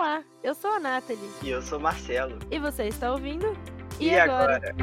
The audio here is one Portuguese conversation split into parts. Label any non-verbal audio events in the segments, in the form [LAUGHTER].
Olá, eu sou a Nathalie. E eu sou o Marcelo. E você está ouvindo? E, e agora? agora?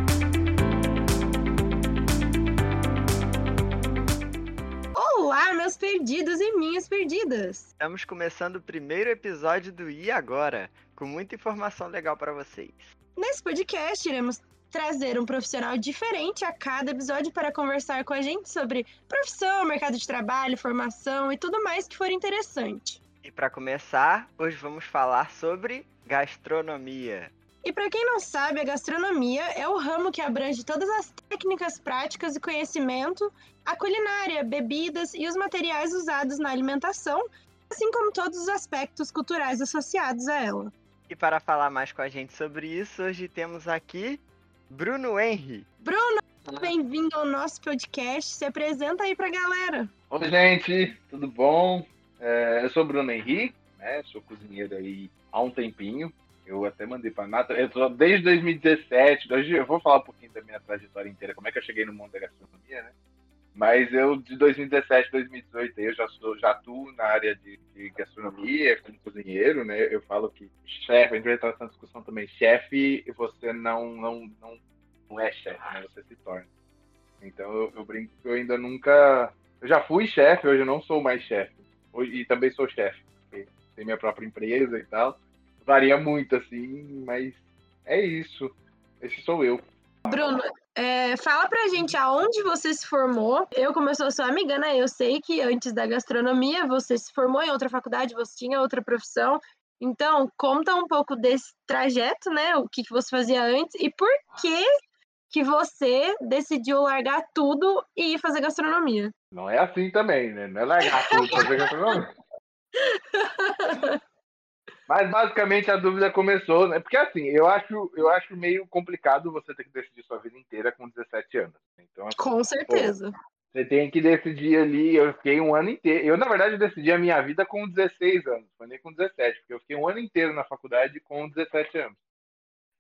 Olá, meus perdidos e minhas perdidas! Estamos começando o primeiro episódio do E Agora, com muita informação legal para vocês. Nesse podcast, iremos trazer um profissional diferente a cada episódio para conversar com a gente sobre profissão, mercado de trabalho, formação e tudo mais que for interessante. E para começar, hoje vamos falar sobre gastronomia. E para quem não sabe, a gastronomia é o ramo que abrange todas as técnicas práticas e conhecimento, a culinária, bebidas e os materiais usados na alimentação, assim como todos os aspectos culturais associados a ela. E para falar mais com a gente sobre isso, hoje temos aqui Bruno Henry. Bruno, bem-vindo ao nosso podcast. Se apresenta aí para a galera. Oi, gente, tudo bom? É, eu sou Bruno Henrique, né? Sou cozinheiro aí há um tempinho. Eu até mandei para Nata. Eu tô desde 2017. Eu vou falar um pouquinho da minha trajetória inteira, como é que eu cheguei no mundo da gastronomia, né? Mas eu de 2017, 2018 eu já sou, já atuo na área de, de gastronomia como cozinheiro, né? Eu falo que chefe, a gente vai entrar nessa discussão também. Chefe, você não não não, não é chefe, né? Você se torna. Então eu, eu brinco que eu ainda nunca, eu já fui chefe, hoje eu não sou mais chefe e também sou chefe, porque tenho minha própria empresa e tal. Varia muito, assim, mas é isso. Esse sou eu. Bruno, é, fala pra gente aonde você se formou. Eu, como eu sou sua amiga, né? Eu sei que antes da gastronomia você se formou em outra faculdade, você tinha outra profissão. Então, conta um pouco desse trajeto, né? O que, que você fazia antes e por que que você decidiu largar tudo e ir fazer gastronomia. Não é assim também, né? Não é largar tudo e fazer gastronomia. Mas basicamente a dúvida começou, né? Porque assim, eu acho, eu acho meio complicado você ter que decidir sua vida inteira com 17 anos. Então, assim, com certeza. Pô, você tem que decidir ali. Eu fiquei um ano inteiro. Eu, na verdade, decidi a minha vida com 16 anos, foi nem com 17, porque eu fiquei um ano inteiro na faculdade com 17 anos.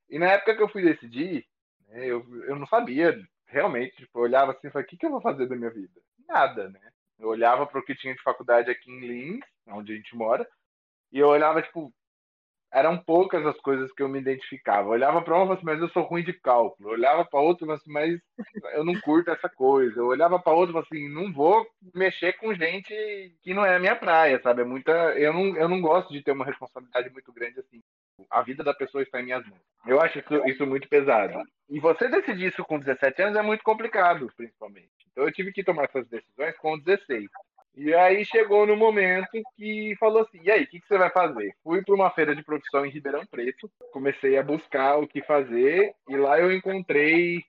E na época que eu fui decidir, né? Eu, eu não sabia, realmente. Tipo, eu olhava assim e falei, o que, que eu vou fazer da minha vida? Nada, né? Eu olhava para o que tinha de faculdade aqui em Lins, onde a gente mora, e eu olhava, tipo, eram poucas as coisas que eu me identificava. Eu olhava para uma e assim, mas eu sou ruim de cálculo. Eu olhava para outra e assim, mas eu não curto essa coisa. Eu olhava para outra e assim, não vou mexer com gente que não é a minha praia, sabe? É muita, eu não, eu não gosto de ter uma responsabilidade muito grande assim. A vida da pessoa está em minhas mãos. Eu acho isso, isso muito pesado. E você decidir isso com 17 anos é muito complicado, principalmente. Então eu tive que tomar essas decisões com 16. E aí chegou no momento que falou assim: e aí, o que, que, você vai fazer? Fui para uma feira de profissão em Ribeirão Preto, comecei a buscar o que fazer, e lá eu encontrei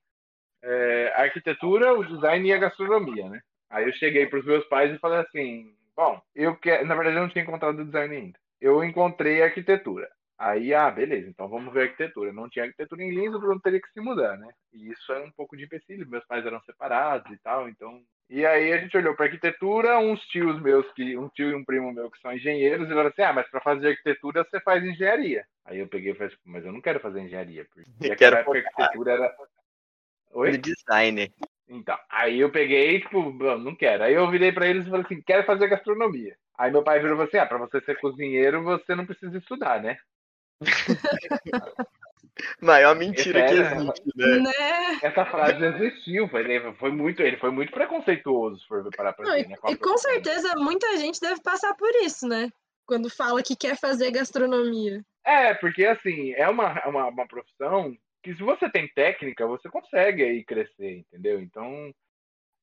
é, a arquitetura, o design e a gastronomia, né? Aí eu cheguei para os meus pais e falei assim: bom, eu quero. Na verdade, eu não tinha encontrado o design ainda. Eu encontrei a arquitetura. Aí, ah, beleza, então vamos ver a arquitetura. Não tinha arquitetura em Lins, o Bruno teria que se mudar, né? E isso é um pouco de empecilho, meus pais eram separados e tal, então... E aí a gente olhou para arquitetura, uns tios meus, que um tio e um primo meu que são engenheiros, e falaram assim, ah, mas para fazer arquitetura você faz engenharia. Aí eu peguei e falei, mas eu não quero fazer engenharia, porque [LAUGHS] eu quero a arquitetura era... Oi? design. Então, aí eu peguei, tipo, não quero. Aí eu virei para eles e falei assim, quero fazer gastronomia. Aí meu pai virou e falou assim, ah, para você ser cozinheiro, você não precisa estudar, né? [LAUGHS] Maior mentira que existe, né? né? Essa frase existiu, foi, foi muito, ele foi muito preconceituoso, se for parar pra Não, ver, né? E com certeza muita gente deve passar por isso, né? Quando fala que quer fazer gastronomia. É, porque assim, é uma, uma, uma profissão que se você tem técnica, você consegue aí crescer, entendeu? Então,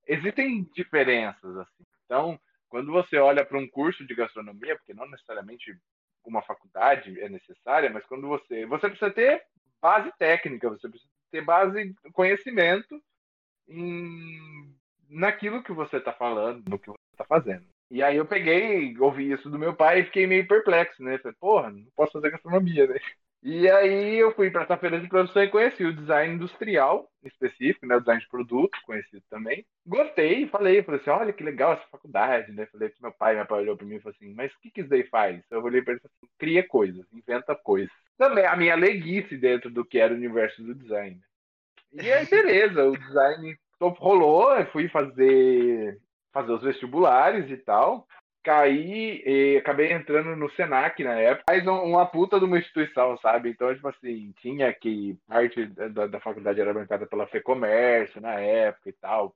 existem diferenças, assim. Então, quando você olha para um curso de gastronomia, porque não necessariamente uma faculdade é necessária, mas quando você. Você precisa ter base técnica, você precisa ter base conhecimento em, naquilo que você está falando, no que você está fazendo. E aí eu peguei, ouvi isso do meu pai e fiquei meio perplexo, né? Falei, porra, não posso fazer gastronomia, né? E aí eu fui para essa feira de produção e conheci o design industrial específico, né, o design de produto, conhecido também. Gostei, falei, falei assim, olha que legal essa faculdade, né? Falei que meu pai, meu pai olhou para mim e falou assim, mas o que que isso daí faz? Eu olhei para ele e assim, cria coisas, inventa coisas. Também a minha leguice dentro do que era o universo do design. E aí, [LAUGHS] beleza, o design rolou, eu fui fazer fazer os vestibulares e tal. Caí e acabei entrando no Senac na época, mas uma puta de uma instituição, sabe? Então, tipo assim, tinha que parte da, da faculdade era bancada pela FEComércio na época e tal.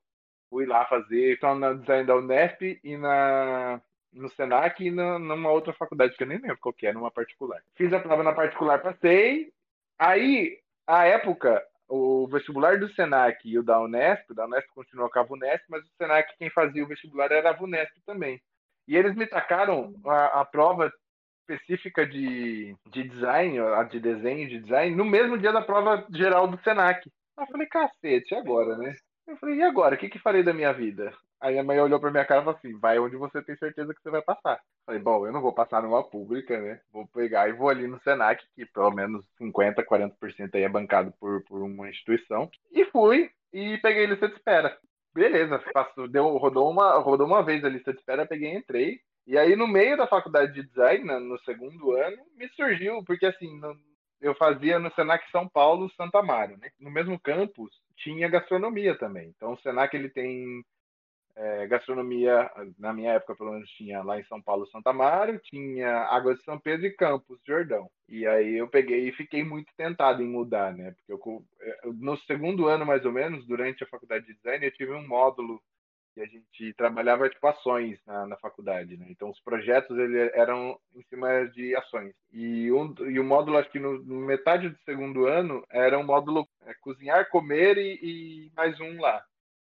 Fui lá fazer, então na design da Unesp e na no Senac e na, numa outra faculdade que eu nem lembro qual que é, numa particular. Fiz a prova na particular, passei. Aí, a época, o vestibular do Senac e o da Unesp, da Unesp continuou com a Vunesp, mas o Senac quem fazia o vestibular era a Vunesp também. E eles me tacaram a, a prova específica de, de design, a de desenho de design, no mesmo dia da prova geral do Senac. Aí eu falei, cacete, agora, né? Eu falei, e agora? O que, que farei da minha vida? Aí a mãe olhou pra minha cara e falou assim: vai onde você tem certeza que você vai passar. Eu falei, bom, eu não vou passar numa pública, né? Vou pegar e vou ali no Senac, que pelo menos 50, 40% aí é bancado por, por uma instituição. E fui e peguei lista de espera beleza, passou, deu, rodou, uma, rodou uma vez a lista de espera, peguei e entrei. E aí, no meio da faculdade de design, no segundo ano, me surgiu, porque assim, no, eu fazia no Senac São Paulo, Santa Amaro, né? No mesmo campus tinha gastronomia também. Então, o Senac ele tem é, gastronomia, na minha época, pelo menos, tinha lá em São Paulo, Santa Mário, tinha Água de São Pedro e Campos, Jordão. E aí eu peguei e fiquei muito tentado em mudar, né? Porque eu, é, no segundo ano, mais ou menos, durante a faculdade de design, eu tive um módulo que a gente trabalhava tipo ações na, na faculdade, né? Então os projetos eles eram em cima de ações. E, um, e o módulo, acho que no, no metade do segundo ano, era um módulo é, cozinhar, comer e, e mais um lá.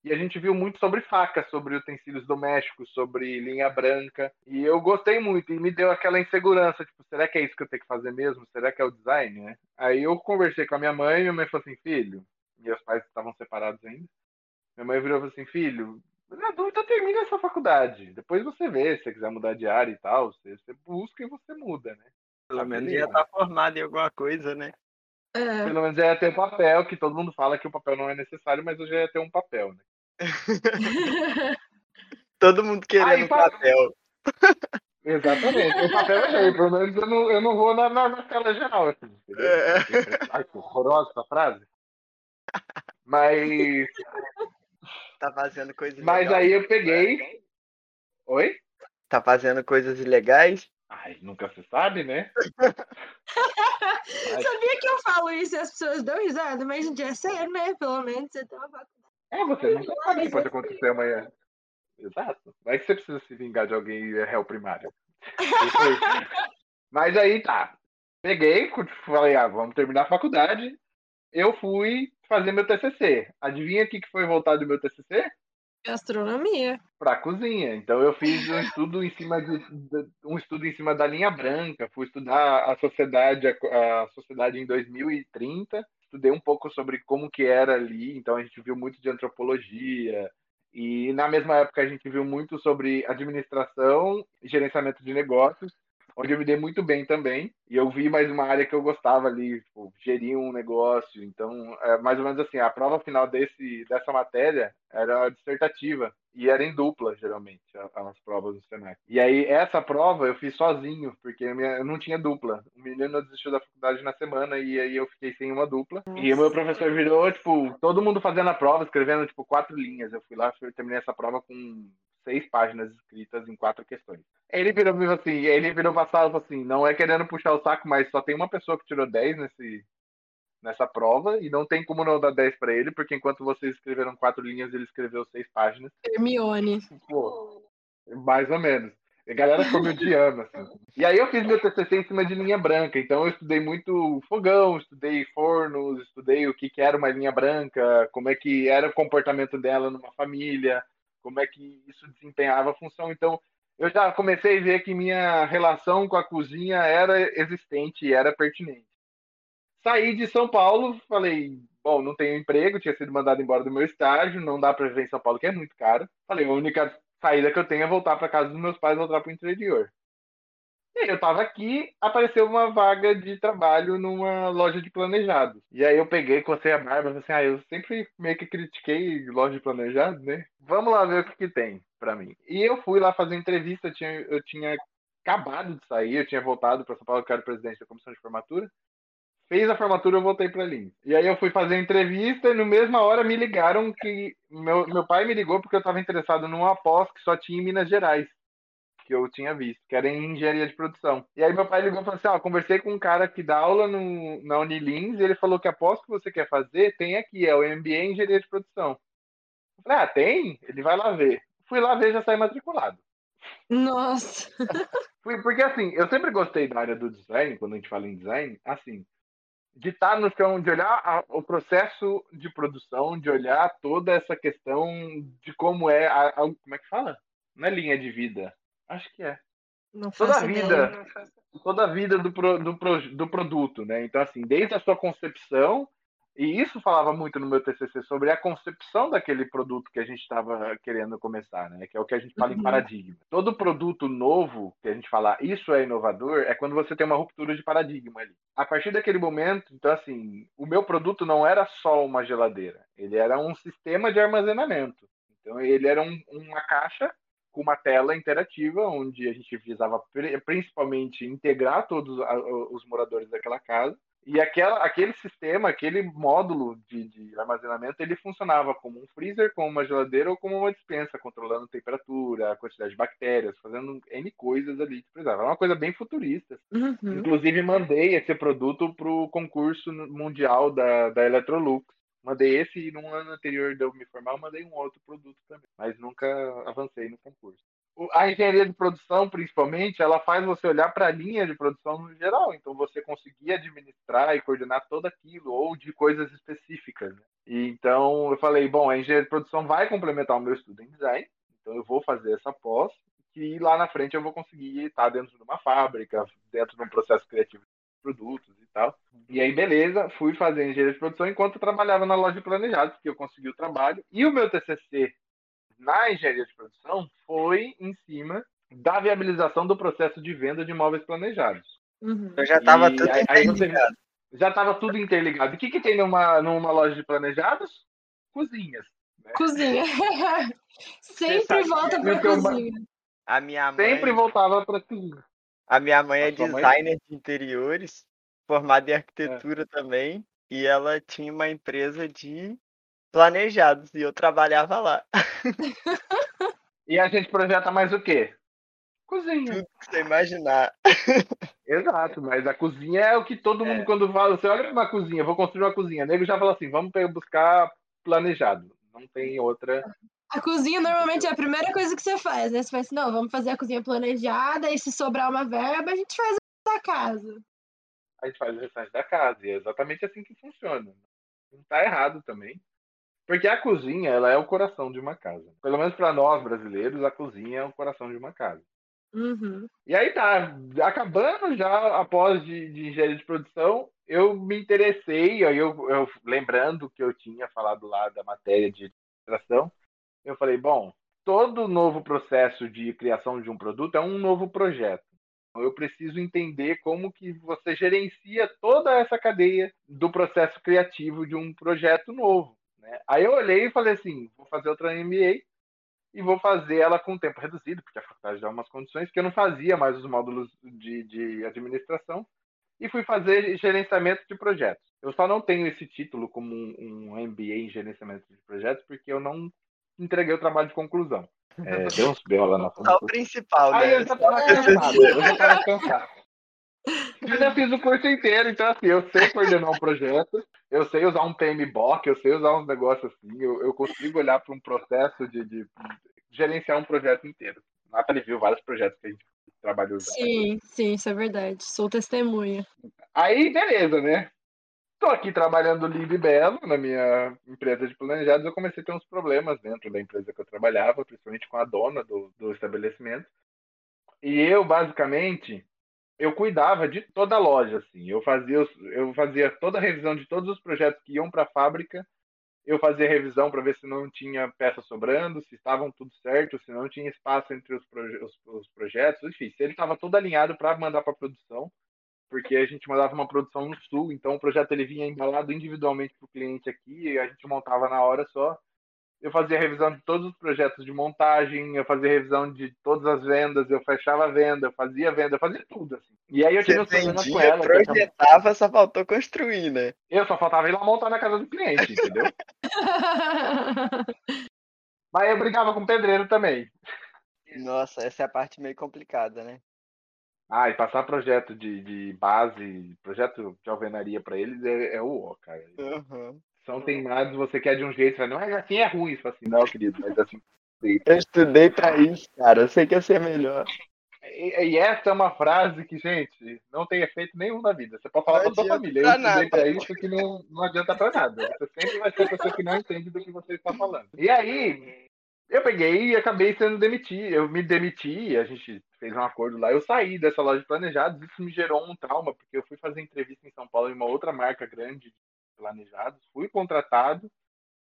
E a gente viu muito sobre facas, sobre utensílios domésticos, sobre linha branca. E eu gostei muito e me deu aquela insegurança, tipo, será que é isso que eu tenho que fazer mesmo? Será que é o design, né? Aí eu conversei com a minha mãe e minha mãe falou assim, filho, meus pais estavam separados ainda. Minha mãe virou e falou assim, filho, na dúvida termina essa faculdade. Depois você vê, se você quiser mudar de área e tal, você, você busca e você muda, né? Pelo menos já tá formado em alguma coisa, né? É. Pelo menos ia ter um papel, que todo mundo fala que o papel não é necessário, mas eu já ia ter um papel, né? [LAUGHS] Todo mundo querendo Aí, papel. Exatamente. O papel é meio, pelo menos eu não, eu não vou na, na, na tela geral. Assim, é. Ai, que horrorosa essa frase. Mas. Tá fazendo coisas Mas legais. aí eu peguei. Oi? Tá fazendo coisas ilegais? Ai, nunca se sabe, né? [LAUGHS] Mas... Sabia que eu falo isso e as pessoas dão risada, mas gente, é sério, né? Pelo menos você tem uma faculdade. É, você nunca sabe o que pode acontecer amanhã. Exato. Vai que você precisa se vingar de alguém e é réu primário. [LAUGHS] Mas aí tá. Peguei, falei, ah, vamos terminar a faculdade. Eu fui fazer meu TCC. Adivinha o que foi voltado do meu TCC? Gastronomia. Para cozinha. Então eu fiz um estudo em cima de, de, um estudo em cima da linha branca. Fui estudar a sociedade a, a sociedade em 2030 estudei um pouco sobre como que era ali, então a gente viu muito de antropologia, e na mesma época a gente viu muito sobre administração e gerenciamento de negócios, onde eu me dei muito bem também. E eu vi mais uma área que eu gostava ali, tipo, gerir um negócio. Então, é mais ou menos assim, a prova final desse, dessa matéria era dissertativa. E era em dupla, geralmente, as provas do Senac. E aí, essa prova eu fiz sozinho, porque eu não tinha dupla. O menino desistiu da faculdade na semana e aí eu fiquei sem uma dupla. Nossa. E o meu professor virou, tipo, todo mundo fazendo a prova, escrevendo, tipo, quatro linhas. Eu fui lá, e terminei essa prova com seis páginas escritas em quatro questões. Ele virou assim, ele virou passado e falou assim, não é querendo puxar o saco, mas só tem uma pessoa que tirou 10 nesse, nessa prova e não tem como não dar 10 para ele, porque enquanto vocês escreveram quatro linhas, ele escreveu seis páginas. Hermione. Pô, mais ou menos. A galera ficou me odiando, assim. E aí eu fiz meu TCC em cima de linha branca, então eu estudei muito fogão, estudei fornos, estudei o que, que era uma linha branca, como é que era o comportamento dela numa família, como é que isso desempenhava a função. Então, eu já comecei a ver que minha relação com a cozinha era existente e era pertinente. Saí de São Paulo, falei, bom, não tenho emprego, tinha sido mandado embora do meu estágio, não dá para viver em São Paulo, que é muito caro. Falei, a única saída que eu tenho é voltar para casa dos meus pais, voltar para o interior. E aí eu tava aqui, apareceu uma vaga de trabalho numa loja de planejados. E aí eu peguei, cocei a barba assim, ah, eu sempre meio que critiquei loja de planejados, né? Vamos lá ver o que, que tem para mim. E eu fui lá fazer entrevista, eu tinha, eu tinha acabado de sair, eu tinha voltado para São Paulo, que era presidente da comissão de formatura. Fez a formatura, eu voltei para Lins. E aí eu fui fazer entrevista e no mesma hora me ligaram que meu, meu pai me ligou porque eu estava interessado numa pós que só tinha em Minas Gerais que eu tinha visto, que era em engenharia de produção. E aí meu pai ligou e falou assim: ó, conversei com um cara que dá aula no, na Unilins e ele falou que após que você quer fazer, tem aqui, é o MBA em engenharia de produção. Eu falei, ah, tem? Ele vai lá ver. Fui lá ver já saí matriculado. Nossa. [LAUGHS] Fui, porque assim, eu sempre gostei da área do design, quando a gente fala em design, assim, de estar no chão, de olhar a, o processo de produção, de olhar toda essa questão de como é a, a, como é que fala? Não é linha de vida. Acho que é. Não Toda a vida, ideia. toda a vida do, pro- do, pro- do produto, né? Então, assim, desde a sua concepção, e isso falava muito no meu TCC sobre a concepção daquele produto que a gente estava querendo começar, né? Que é o que a gente fala em Uhum. paradigma. Todo produto novo que a gente fala, isso é inovador, é quando você tem uma ruptura de paradigma ali. A partir daquele momento, então, assim, o meu produto não era só uma geladeira, ele era um sistema de armazenamento. Então, ele era um- uma caixa com uma tela interativa, onde a gente visava pri- principalmente integrar todos os moradores daquela casa. E aquela, aquele sistema, aquele módulo de, de armazenamento, ele funcionava como um freezer, como uma geladeira ou como uma dispensa, controlando temperatura, a quantidade de bactérias, fazendo N coisas ali que precisava. Era uma coisa bem futurista. Uhum. Inclusive, mandei esse produto para o concurso mundial da, da Electrolux. Mandei esse e no ano anterior de eu me formar, eu mandei um outro produto também. Mas nunca avancei no concurso. A engenharia de produção, principalmente, ela faz você olhar para a linha de produção no geral. Então, você conseguir administrar e coordenar todo aquilo, ou de coisas específicas. né? Então, eu falei, bom, a engenharia de produção vai complementar o meu estudo em design. Então, eu vou fazer essa pós. Que lá na frente eu vou conseguir estar dentro de uma fábrica, dentro de um processo criativo de produtos e tal. E aí, beleza, fui fazer engenharia de produção enquanto eu trabalhava na loja de planejados, porque eu consegui o trabalho. E o meu TCC na engenharia de produção foi em cima da viabilização do processo de venda de imóveis planejados. Uhum. Eu já tava E tudo aí- aí interligado. Já estava tudo interligado. O que, que tem numa, numa loja de planejados? Cozinhas. Cozinha. [LAUGHS] Sempre sabe volta uma- cozinha. A minha mãe, Sempre voltava para cozinha. a minha mãe é A sua mãe? designer de interiores, formada em arquitetura também, e ela tinha uma empresa de planejados e eu trabalhava lá. E a gente projeta mais o quê? Cozinha. Tudo que você imaginar. Exato, mas a cozinha é o que todo mundo, É. quando fala, você olha para uma cozinha, vou construir uma cozinha, o nego já fala assim, vamos buscar planejado. Não tem outra. A cozinha normalmente é a primeira coisa que você faz, né? Você faz assim, não, vamos fazer a cozinha planejada e se sobrar uma verba, a gente faz a da casa. A gente faz o restante da casa. E é exatamente assim que funciona. Não tá errado também. Porque a cozinha, ela é o coração de uma casa. Pelo menos para nós brasileiros, a cozinha é o coração de uma casa. Uhum. E aí tá, acabando já após de, de engenharia de produção, eu me interessei, aí eu, eu lembrando que eu tinha falado lá da matéria de administração, eu falei, bom, todo novo processo de criação de um produto é um novo projeto. Eu preciso entender como que você gerencia toda essa cadeia do processo criativo de um projeto novo. Né? Aí eu olhei e falei assim, vou fazer outra MBA e vou fazer ela com tempo reduzido, porque a faculdade dá umas condições que eu não fazia mais os módulos de, de administração, e fui fazer gerenciamento de projetos. Eu só não tenho esse título como um, um MBA em gerenciamento de projetos, porque eu não entreguei o trabalho de conclusão. É, deu uns B.O. lá na Só o principal, Aí né? eu já tava [LAUGHS] cansado, eu já tava cansado. Eu já fiz o curso inteiro, então assim, eu sei coordenar um projeto, eu sei usar um PMBOK, eu sei usar uns negócios assim, eu, eu consigo olhar para um processo de, de gerenciar um projeto inteiro. Nathalie viu vários projetos que a gente trabalhou. Sim, sim, isso é verdade. Sou testemunha. Aí, beleza, né? Tô aqui trabalhando lindo e belo na minha empresa de planejados. Eu comecei a ter uns problemas dentro da empresa que eu trabalhava, principalmente com a dona do, do estabelecimento. E eu, basicamente, eu cuidava de toda a loja, assim. Eu fazia, eu fazia toda a revisão de todos os projetos que iam para a fábrica. Eu fazia revisão para ver se não tinha peça sobrando, se estavam tudo certo, se não tinha espaço entre os, proje- os- os projetos, enfim, se ele estava todo alinhado para mandar para produção, porque a gente mandava uma produção no sul, então o projeto ele vinha embalado individualmente para o cliente aqui, e a gente montava na hora só. Eu fazia revisão de todos os projetos de montagem, eu fazia revisão de todas as vendas, eu fechava a venda, eu fazia a venda, eu fazia tudo assim. E aí eu tive Você uns problemas com ela. projetava, só faltou construir, né? Eu só faltava ir lá montar na casa do cliente, entendeu? [LAUGHS] Mas eu brigava com o pedreiro também. Nossa, essa é a parte meio complicada, né? Ah, e passar projeto de, de base, projeto de alvenaria para eles é, é o ó, cara. Uhum. São teimosos, você quer de um jeito, você fala, não, assim é ruim. Fala assim, não, querido, mas assim. Eu estudei pra isso, cara. Eu sei que ia ser melhor. E, e essa é uma frase que, gente, não tem efeito nenhum na vida. Você pode falar pra sua família, eu estudei nada. pra isso que não, não adianta pra nada. Você sempre vai ser a pessoa que não entende do que você está falando. E aí, eu peguei e acabei sendo demitido. Eu me demiti, a gente fez um acordo lá. Eu saí dessa loja de planejados. Isso me gerou um trauma, porque eu fui fazer entrevista em São Paulo em uma outra marca grande de planejados. Fui contratado,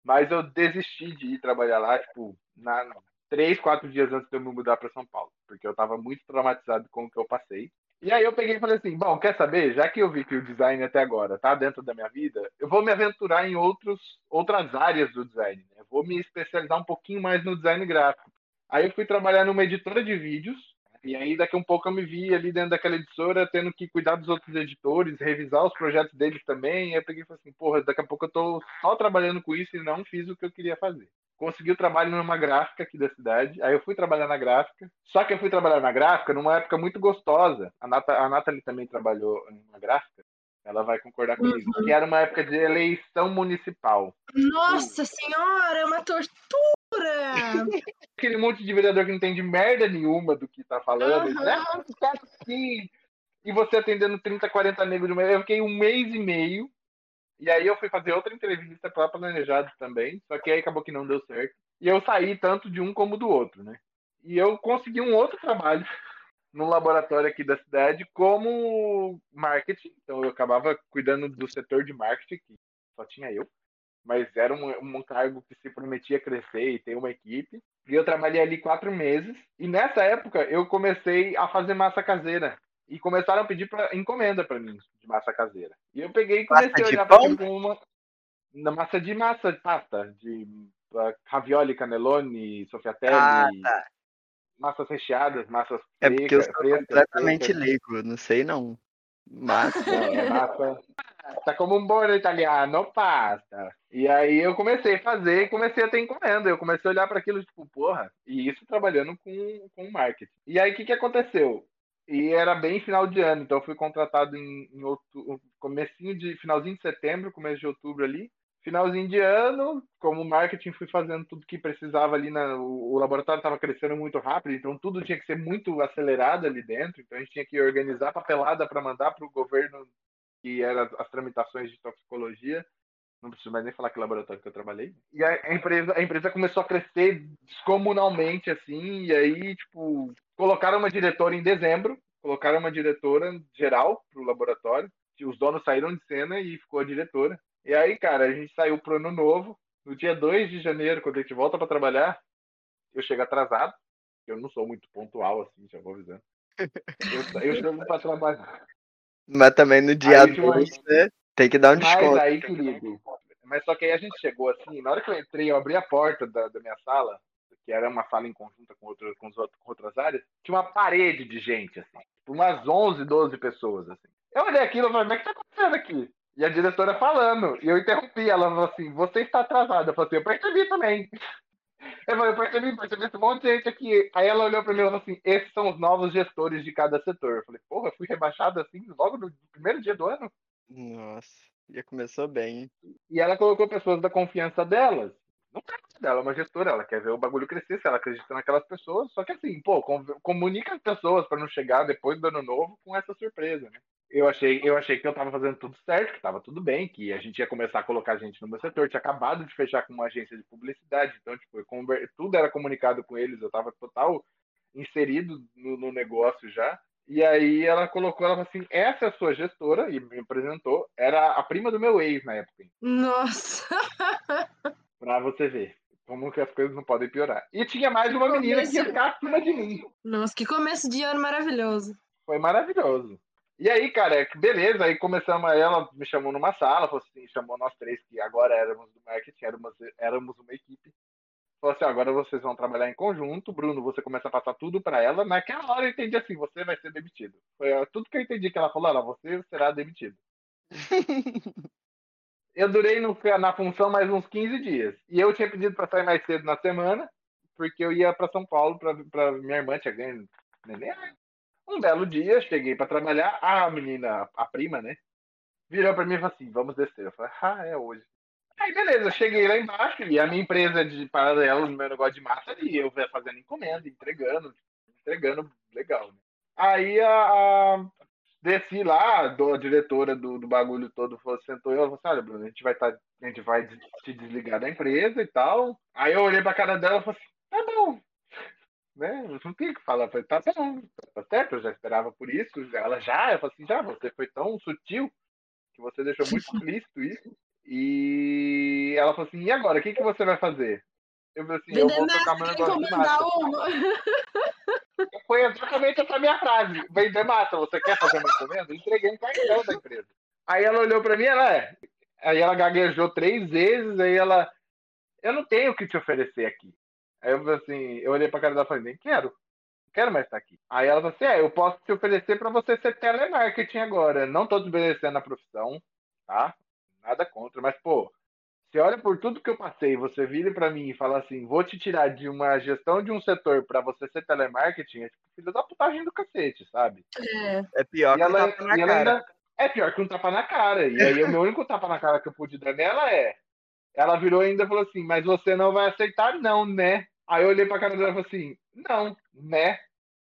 mas eu desisti de ir trabalhar lá, tipo, na, três, quatro dias antes de eu me mudar para São Paulo, porque eu estava muito traumatizado com o que eu passei. E aí eu peguei e falei assim, bom, quer saber? Já que eu vi que o design até agora tá dentro da minha vida, eu vou me aventurar em outros, outras áreas do design. Né? Vou me especializar um pouquinho mais no design gráfico. Aí eu fui trabalhar numa editora de vídeos, e aí daqui a um pouco eu me vi ali dentro daquela editora tendo que cuidar dos outros editores, revisar os projetos deles também. E aí eu peguei e falei assim, porra, daqui a pouco eu tô só trabalhando com isso e não fiz o que eu queria fazer consegui o trabalho numa gráfica aqui da cidade. Aí eu fui trabalhar na gráfica. Só que eu fui trabalhar na gráfica numa época muito gostosa. A, Nata, a Nathalie também trabalhou numa gráfica. Ela vai concordar comigo. Uhum. Que era uma época de eleição municipal. Nossa senhora, é uma tortura! [LAUGHS] Aquele monte de vereador que não entende merda nenhuma do que tá falando. Uhum. Né? Tá assim. E você atendendo 30, 40 negros de uma Eu fiquei um mês e meio e aí eu fui fazer outra entrevista para planejados também, só que aí acabou que não deu certo. E eu saí tanto de um como do outro, né? E eu consegui um outro trabalho [LAUGHS] no laboratório aqui da cidade como marketing. Então eu acabava cuidando do setor de marketing, que só tinha eu. Mas era um, um cargo que se prometia crescer e ter uma equipe. E eu trabalhei ali quatro meses. E nessa época eu comecei a fazer massa caseira e começaram a pedir pra, encomenda para mim de massa caseira. E eu peguei e comecei Massa a olhar para aquilo como uma na massa de massa de pasta, de uh, ravioli, canelone, sofriatelli, Ah, tá. massas recheadas, massas É porque eu sou completamente leigo, não sei não. É massa. [LAUGHS] Tá como um bolo italiano, pasta. E aí eu comecei a fazer e comecei a ter encomenda. Eu comecei a olhar para aquilo, tipo, porra, e isso trabalhando com, com marketing. E aí o que, que aconteceu? E era bem final de ano, então eu fui contratado em, em outubro, comecinho de finalzinho de setembro, começo de outubro ali. Finalzinho de ano, como marketing, fui fazendo tudo que precisava ali. Na, o, o laboratório estava crescendo muito rápido, então tudo tinha que ser muito acelerado ali dentro. Então a gente tinha que organizar papelada para mandar para o governo, que eram as tramitações de toxicologia. Não preciso mais nem falar que laboratório que eu trabalhei. E a, empresa, a empresa começou a crescer descomunalmente, assim, e aí, tipo, colocaram uma diretora em dezembro, colocaram uma diretora geral pro laboratório. que Os donos saíram de cena e ficou a diretora. E aí, cara, a gente saiu pro ano novo. No dia 2 de janeiro, quando a gente volta para trabalhar, eu chego atrasado. Eu não sou muito pontual, assim, já vou avisando. Eu, eu chego para trabalhar. Mas também no dia Aí, tipo, 2, né? Tem que dar um Mas desconto. aí, querido. Mas só que aí a gente chegou assim, na hora que eu entrei, eu abri a porta da, da minha sala, que era uma sala em conjunta com, outro, com, os outros, com outras áreas, tinha uma parede de gente, assim. tipo, Umas 11, 12 pessoas, assim. Eu olhei aquilo e falei, mas o que tá acontecendo aqui? E a diretora falando, e eu interrompi, ela falou assim, você está atrasada. Eu falei assim, eu percebi também. Eu percebi, percebi esse monte de gente aqui. Aí ela olhou pra mim e falou assim, esses são os novos gestores de cada setor. Eu falei, porra, fui rebaixado assim logo no primeiro dia do ano? Nossa, já começou bem. hein? E ela colocou pessoas da confiança delas. Não quer dela, é uma gestora, ela quer ver o bagulho crescer, se ela acredita naquelas pessoas. Só que assim, pô, com- comunica as pessoas para não chegar depois do ano novo com essa surpresa, né? Eu achei, eu achei que eu tava fazendo tudo certo, que tava tudo bem, que a gente ia começar a colocar gente no meu setor. Tinha acabado de fechar com uma agência de publicidade, então, tipo, conver- tudo era comunicado com eles, eu tava total inserido no, no negócio já. E aí ela colocou, ela falou assim, essa é a sua gestora, e me apresentou, era a prima do meu ex na época. Nossa! [LAUGHS] Pra você ver como que as coisas não podem piorar. E tinha mais uma menina que ia ficar acima de mim. Nossa, que começo de ano maravilhoso. Foi maravilhoso. E aí, cara, é beleza, aí começamos, ela me chamou numa sala, falou assim, chamou nós três, que agora éramos do marketing, éramos, éramos uma equipe. Falou assim, agora vocês vão trabalhar em conjunto, Bruno, você começa a passar tudo pra ela. Naquela hora eu entendi assim, você vai ser demitido. Foi tudo que eu entendi que ela falou, ela, você será demitido. [LAUGHS] eu durei no- na função mais uns 15 dias. E eu tinha pedido para sair mais cedo na semana, porque eu ia para São Paulo para minha irmã tinha ganho neném. Um belo dia, cheguei para trabalhar, a menina, a prima, né? Virou para mim e falou assim: vamos descer. Eu falei: ah, é hoje. Aí, beleza, cheguei lá embaixo e a minha empresa de paralelo meu negócio de massa ali, eu fazendo encomenda, entregando, entregando legal. Né? Aí a, a, desci lá, a diretora do, do bagulho todo falou, sentou eu, falou assim, olha, Bruno, a gente vai tá, a gente vai te desligar da empresa e tal. Aí eu olhei pra cara dela e falei assim, tá bom. Né? Eu não tinha que falar, eu falei, tá bom, tá certo, eu já esperava por isso. Ela já, eu falei assim, já, você foi tão sutil que você deixou muito [LAUGHS] explícito isso. E ela falou assim, e agora, o que, que você vai fazer? Eu falei assim, eu vou tocar meu negócio de massa. [LAUGHS] Foi exatamente essa minha frase. Vender massa, você quer fazer uma encomenda? Entreguei um cartão da empresa. Aí ela olhou pra mim, ela é. Aí ela gaguejou três vezes, aí ela. Eu não tenho o que te oferecer aqui. Aí eu falei assim, eu olhei pra cara dela e falei, nem quero. Não quero mais estar aqui. Aí ela falou assim: é, eu posso te oferecer para você ser telemarketing agora. Não tô desmerecendo a profissão, tá? Nada contra, mas, pô, você olha por tudo que eu passei, você vira para mim e fala assim, vou te tirar de uma gestão de um setor para você ser telemarketing, é tipo filho da putagem do cacete, sabe? É, é pior que ela, um tapa na cara. Ainda, é pior que um tapa na cara. E aí o meu único tapa na cara que eu pude dar nela é, ela virou ainda e falou assim, mas você não vai aceitar não, né? Aí eu olhei pra cara dela e falei assim, não, né?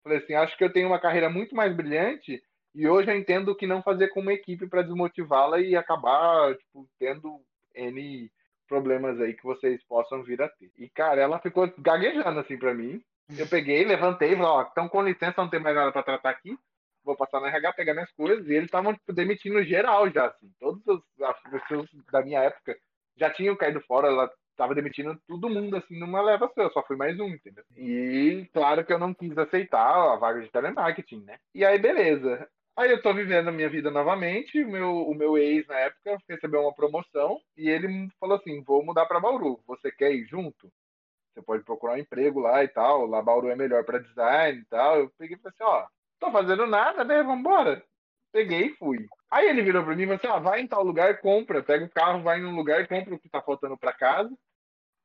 Falei assim, acho que eu tenho uma carreira muito mais brilhante e hoje eu entendo que não fazer com uma equipe para desmotivá-la e acabar, tipo, tendo N problemas aí que vocês possam vir a ter. E, cara, ela ficou gaguejando assim para mim. Eu peguei, levantei e falei, ó, então com licença, não tem mais nada para tratar aqui. Vou passar na RH, pegar minhas coisas. E eles estavam tipo, demitindo geral já, assim. Todos os pessoas da minha época já tinham caído fora. Ela tava demitindo todo mundo, assim, numa leva só. Só fui mais um, entendeu? E claro que eu não quis aceitar a vaga de telemarketing, né? E aí, beleza. Aí eu tô vivendo a minha vida novamente. O meu, o meu ex, na época, recebeu uma promoção e ele falou assim: vou mudar para Bauru. Você quer ir junto? Você pode procurar um emprego lá e tal. Lá Bauru é melhor para design e tal. Eu peguei e falei assim: ó, tô fazendo nada, né? Vambora. Peguei e fui. Aí ele virou para mim e falou assim: ó, vai em tal lugar, compra. Pega o carro, vai num lugar e compra o que tá faltando para casa.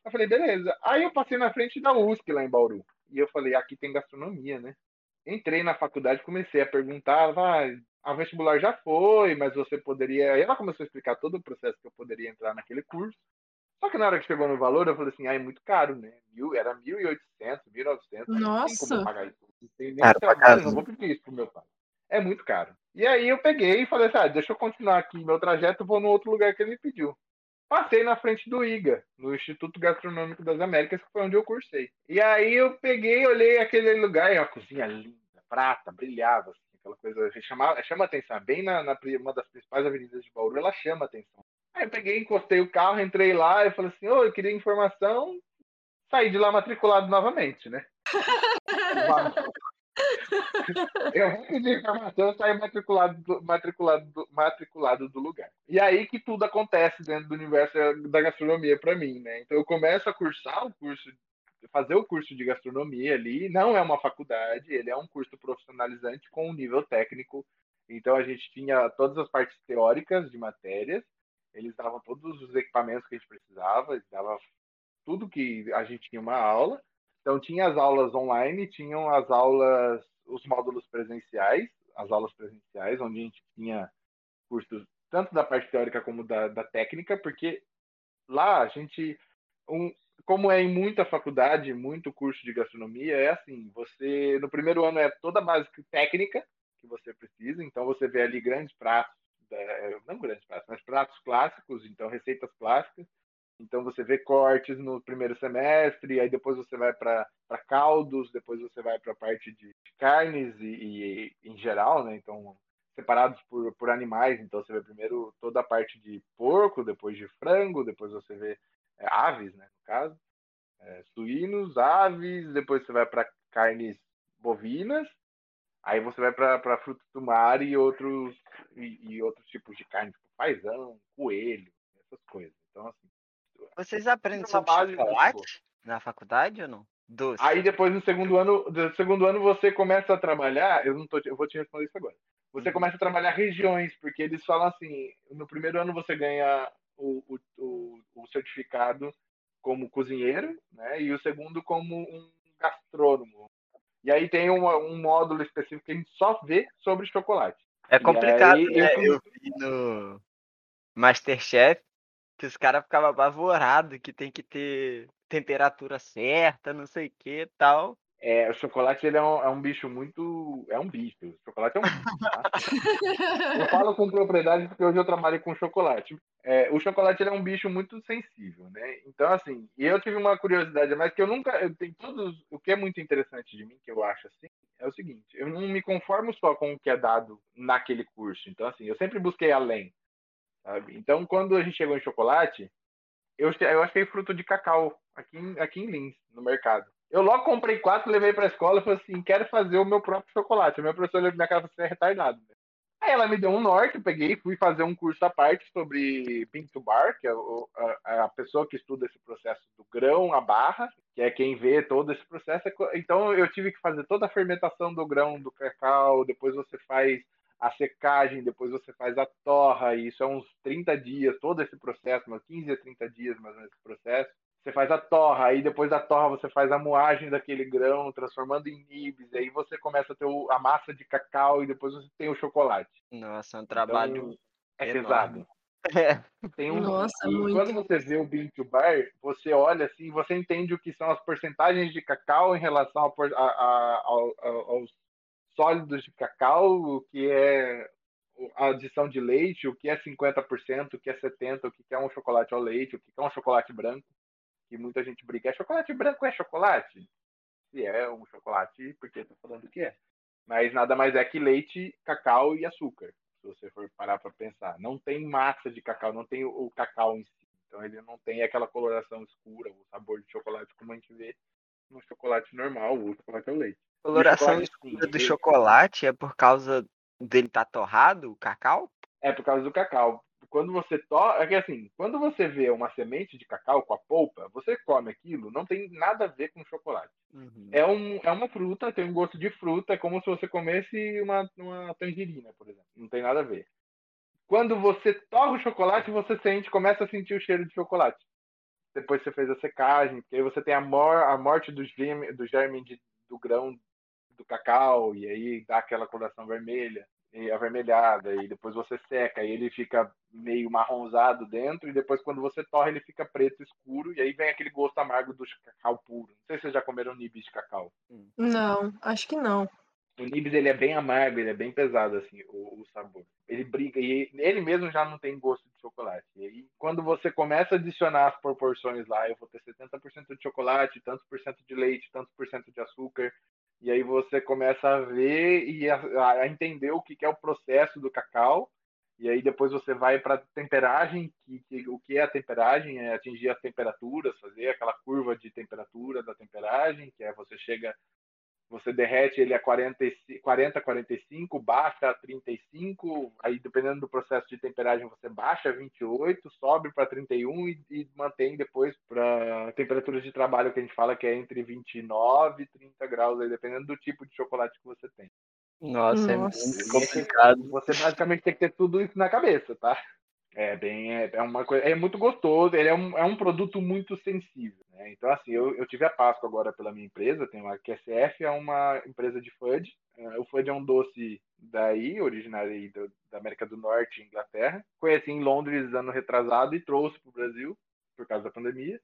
Eu falei: beleza. Aí eu passei na frente da USP lá em Bauru. E eu falei: aqui tem gastronomia, né? entrei na faculdade, comecei a perguntar, ah, a vestibular já foi, mas você poderia. Aí ela começou a explicar todo o processo que eu poderia entrar naquele curso. Só que na hora que chegou no valor, eu falei assim, ah, é muito caro, né? Mil, era 1.800, 1.900. Nossa! Não tem como pagar isso. Não tem nem trabalho, não vou pedir isso pro meu pai. É muito caro. E aí eu peguei e falei assim, ah, deixa eu continuar aqui meu trajeto, vou no outro lugar que ele me pediu. Passei na frente do IGA, no Instituto Gastronômico das Américas, que foi onde eu cursei. E aí eu peguei, olhei aquele lugar, é uma cozinha linda, prata, brilhava, assim, aquela coisa, chama, chama atenção. Bem na, na, uma das principais avenidas de Bauru, ela chama atenção. Aí eu peguei, encostei o carro, entrei lá e falei assim, ô, oh, eu queria informação, saí de lá matriculado novamente, né? [LAUGHS] [LAUGHS] eu pedir informação, saí matriculado, do, matriculado, do, matriculado do lugar. E aí que tudo acontece dentro do universo da gastronomia para mim, né? Então eu começo a cursar o curso, fazer o curso de gastronomia ali. Não é uma faculdade, ele é um curso profissionalizante com um nível técnico. Então a gente tinha todas as partes teóricas de matérias, eles davam todos os equipamentos que a gente precisava, davam tudo que a gente tinha uma aula. Então tinha as aulas online, tinham as aulas, os módulos presenciais, as aulas presenciais, onde a gente tinha cursos tanto da parte teórica como da, da técnica, porque lá a gente, um, como é em muita faculdade, muito curso de gastronomia, é assim, você no primeiro ano é toda a base técnica que você precisa, então você vê ali grandes pratos, não grandes pratos, mas pratos clássicos, então receitas clássicas, então você vê cortes no primeiro semestre, aí depois você vai para caldos, depois você vai para a parte de carnes e, e, em geral, né? Então separados por, por animais, então você vê primeiro toda a parte de porco, depois de frango, depois você vê é, aves, né, no caso, é, suínos, aves, depois você vai para carnes bovinas, aí você vai para frutos do mar e outros e, e outros tipos de carne, tipo paisão, coelho, essas coisas. Então assim, vocês aprendem sobre chocolate na faculdade ou não? Doce. Aí depois no segundo ano, no segundo ano você começa a trabalhar, eu não tô, eu vou te responder isso agora. Você uhum. começa a trabalhar regiões, porque eles falam assim, no primeiro ano você ganha o, o, o, o certificado como cozinheiro, né? E o segundo como um gastrônomo. E aí tem um, um módulo específico que a gente só vê sobre chocolate. É complicado, aí, né? eu- Eu vi no Masterchef que os caras ficavam apavorados que tem que ter temperatura certa, não sei o que tal. É, o chocolate ele é, um, é um bicho muito. É um bicho. O chocolate é um bicho. Tá? [LAUGHS] Eu falo com propriedade porque hoje eu trabalho com chocolate. É, o chocolate ele é um bicho muito sensível, né? Então, assim, e eu tive uma curiosidade, mas que eu nunca. Eu tenho todos. O que é muito interessante de mim, que eu acho assim, é o seguinte: eu não me conformo só com o que é dado naquele curso. Então, assim, eu sempre busquei além. Sabe? Então, quando a gente chegou em chocolate, eu, eu achei fruto de cacau aqui em, aqui em Lins, no mercado. Eu logo comprei quatro, levei pra escola e falei assim: quero fazer o meu próprio chocolate. A minha professora olhou pra minha cara e falou: você é retardado. né? Aí ela me deu um norte, eu peguei fui fazer um curso à parte sobre bean to bar, que é a, a pessoa que estuda esse processo do grão à barra, que é quem vê todo esse processo. É Então eu tive que fazer toda a fermentação do grão do cacau, depois você faz a secagem, depois você faz a torra, e isso é uns 30 dias, todo esse processo, uns 15 a 30 dias mais ou menos esse processo. Você faz a torra, aí depois da torra você faz a moagem daquele grão, transformando em nibs, e aí você começa a ter a massa de cacau e depois você tem o chocolate. Nossa, é um trabalho. Então, é pesado. É. [LAUGHS] Tem um, Nossa, e muito. quando você vê o bean to bar, você olha assim, você entende o que são as porcentagens de cacau em relação ao a- a- ao- ao- aos sólidos de cacau, o que é a adição de leite, o que é 50%, o que é 70%, o que é um chocolate ao leite, o que é um chocolate branco, que muita gente briga. É chocolate branco é chocolate? Se é um chocolate, porque tá falando que é. Mas nada mais é que leite, cacau e açúcar, se você for parar para pensar. Não tem massa de cacau, não tem o, cacau em si. Então ele não tem aquela coloração escura, o sabor de chocolate como a gente vê no chocolate normal, o chocolate ao leite. Coloração escura do chocolate é por causa dele estar torrado, o cacau? É por causa do cacau. Quando você to... é que assim, quando você vê uma semente de cacau com a polpa, você come aquilo, não tem nada a ver com chocolate. Uhum. É, um, é uma fruta, tem um gosto de fruta, é como se você comesse uma, uma tangerina, por exemplo. Não tem nada a ver. Quando você torra o chocolate, você sente, começa a sentir o cheiro de chocolate. Depois você fez a secagem, porque aí você tem a, mor a morte do germe, do, germe de, do grão do cacau, e aí dá aquela coloração vermelha, e avermelhada, e depois você seca, e ele fica meio marronzado dentro, e depois quando você torra ele fica preto escuro, e aí vem aquele gosto amargo do cacau puro. Não sei se vocês já comeram nibs de cacau. Não, acho que não. O nibs ele é bem amargo, ele é bem pesado assim, o, o sabor. Ele briga e ele mesmo já não tem gosto de chocolate. E aí quando você começa a adicionar as proporções lá, eu vou ter 70% de chocolate, tantos por cento de leite, tantos por cento de açúcar. E aí você começa a ver e a, a entender o que, que é o processo do cacau. E aí depois você vai para temperagem, que, que, o que é a temperagem? É atingir as temperaturas, fazer aquela curva de temperatura da temperagem, que é você chega você derrete ele a 40, 40 45, baixa a 35, aí dependendo do processo de temperagem você baixa a 28, sobe para 31 e, e mantém depois para temperaturas de trabalho que a gente fala que é entre 29 e 30 graus, aí dependendo do tipo de chocolate que você tem. Nossa, Nossa. é muito complicado. Você basicamente tem que ter tudo isso na cabeça, tá? É bem, é, é uma coisa, é muito gostoso, ele é um, é um produto muito sensível, né? Então, assim, eu, eu tive a Páscoa agora pela minha empresa, tem uma QSF, é uma empresa de fudge. Uh, o fudge é um doce daí, originário aí do, da América do Norte, Inglaterra. Conheci em Londres ano retrasado e trouxe para o Brasil, por causa da pandemia.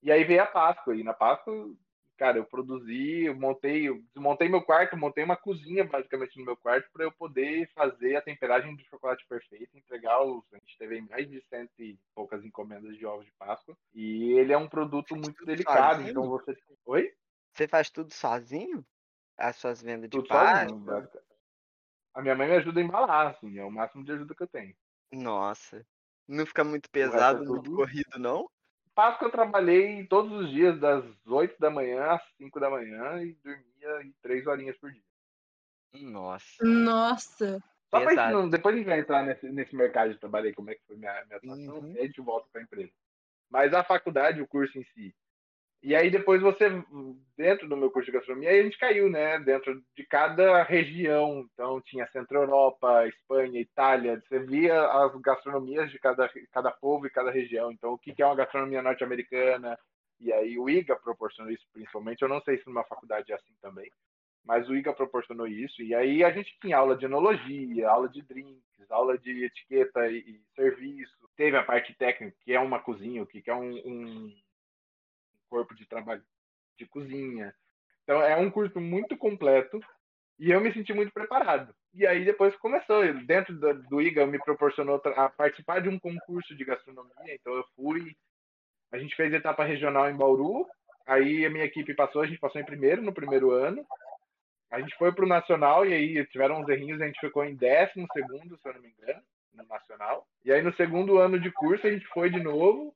E aí veio a Páscoa, e na Páscoa, cara, eu produzi, eu montei, eu desmontei meu quarto, montei uma cozinha basicamente no meu quarto para eu poder fazer a temperagem do chocolate perfeito, entregar os. A gente teve mais de cento e poucas encomendas de ovos de Páscoa. E ele é um produto muito delicado, sozinho? então você. Oi? Você faz tudo sozinho? As suas vendas de Tudo Páscoa? sozinho. A minha mãe me ajuda a embalar, assim, é o máximo de ajuda que eu tenho. Nossa. Não fica muito é pesado, muito tudo- corrido, não? Páscoa eu trabalhei todos os dias, das 8 da manhã às 5 da manhã e dormia em 3 horinhas por dia. Nossa. Nossa. Só pra gente Pesado. não, depois a gente vai entrar nesse, nesse mercado de trabalho aí, como é que foi minha, minha atuação, Uhum. e a gente volta pra empresa. Mas a faculdade, o curso em si, E aí depois você, dentro do meu curso de gastronomia, a gente caiu, né? Dentro de cada região. Então tinha Centro-Europa, Espanha, Itália. Você via as gastronomias de cada, cada povo e cada região. Então o que é uma gastronomia norte-americana? E aí o IGA proporcionou isso principalmente. Eu não sei se numa faculdade é assim também. Mas o IGA proporcionou isso. E aí a gente tinha aula de enologia, aula de drinks, aula de etiqueta e, e serviço. Teve a parte técnica, que é uma cozinha, o que é um, um corpo de trabalho de cozinha. Então é um curso muito completo e eu me senti muito preparado. E aí depois começou, dentro do, do IGA me proporcionou a participar de um concurso de gastronomia, então eu fui, a gente fez etapa regional em Bauru, aí a minha equipe passou, a gente passou em primeiro no primeiro ano, a gente foi para o Nacional e aí tiveram uns errinhos, a gente ficou em décimo segundo, se eu não me engano, no Nacional. E aí no segundo ano de curso a gente foi de novo.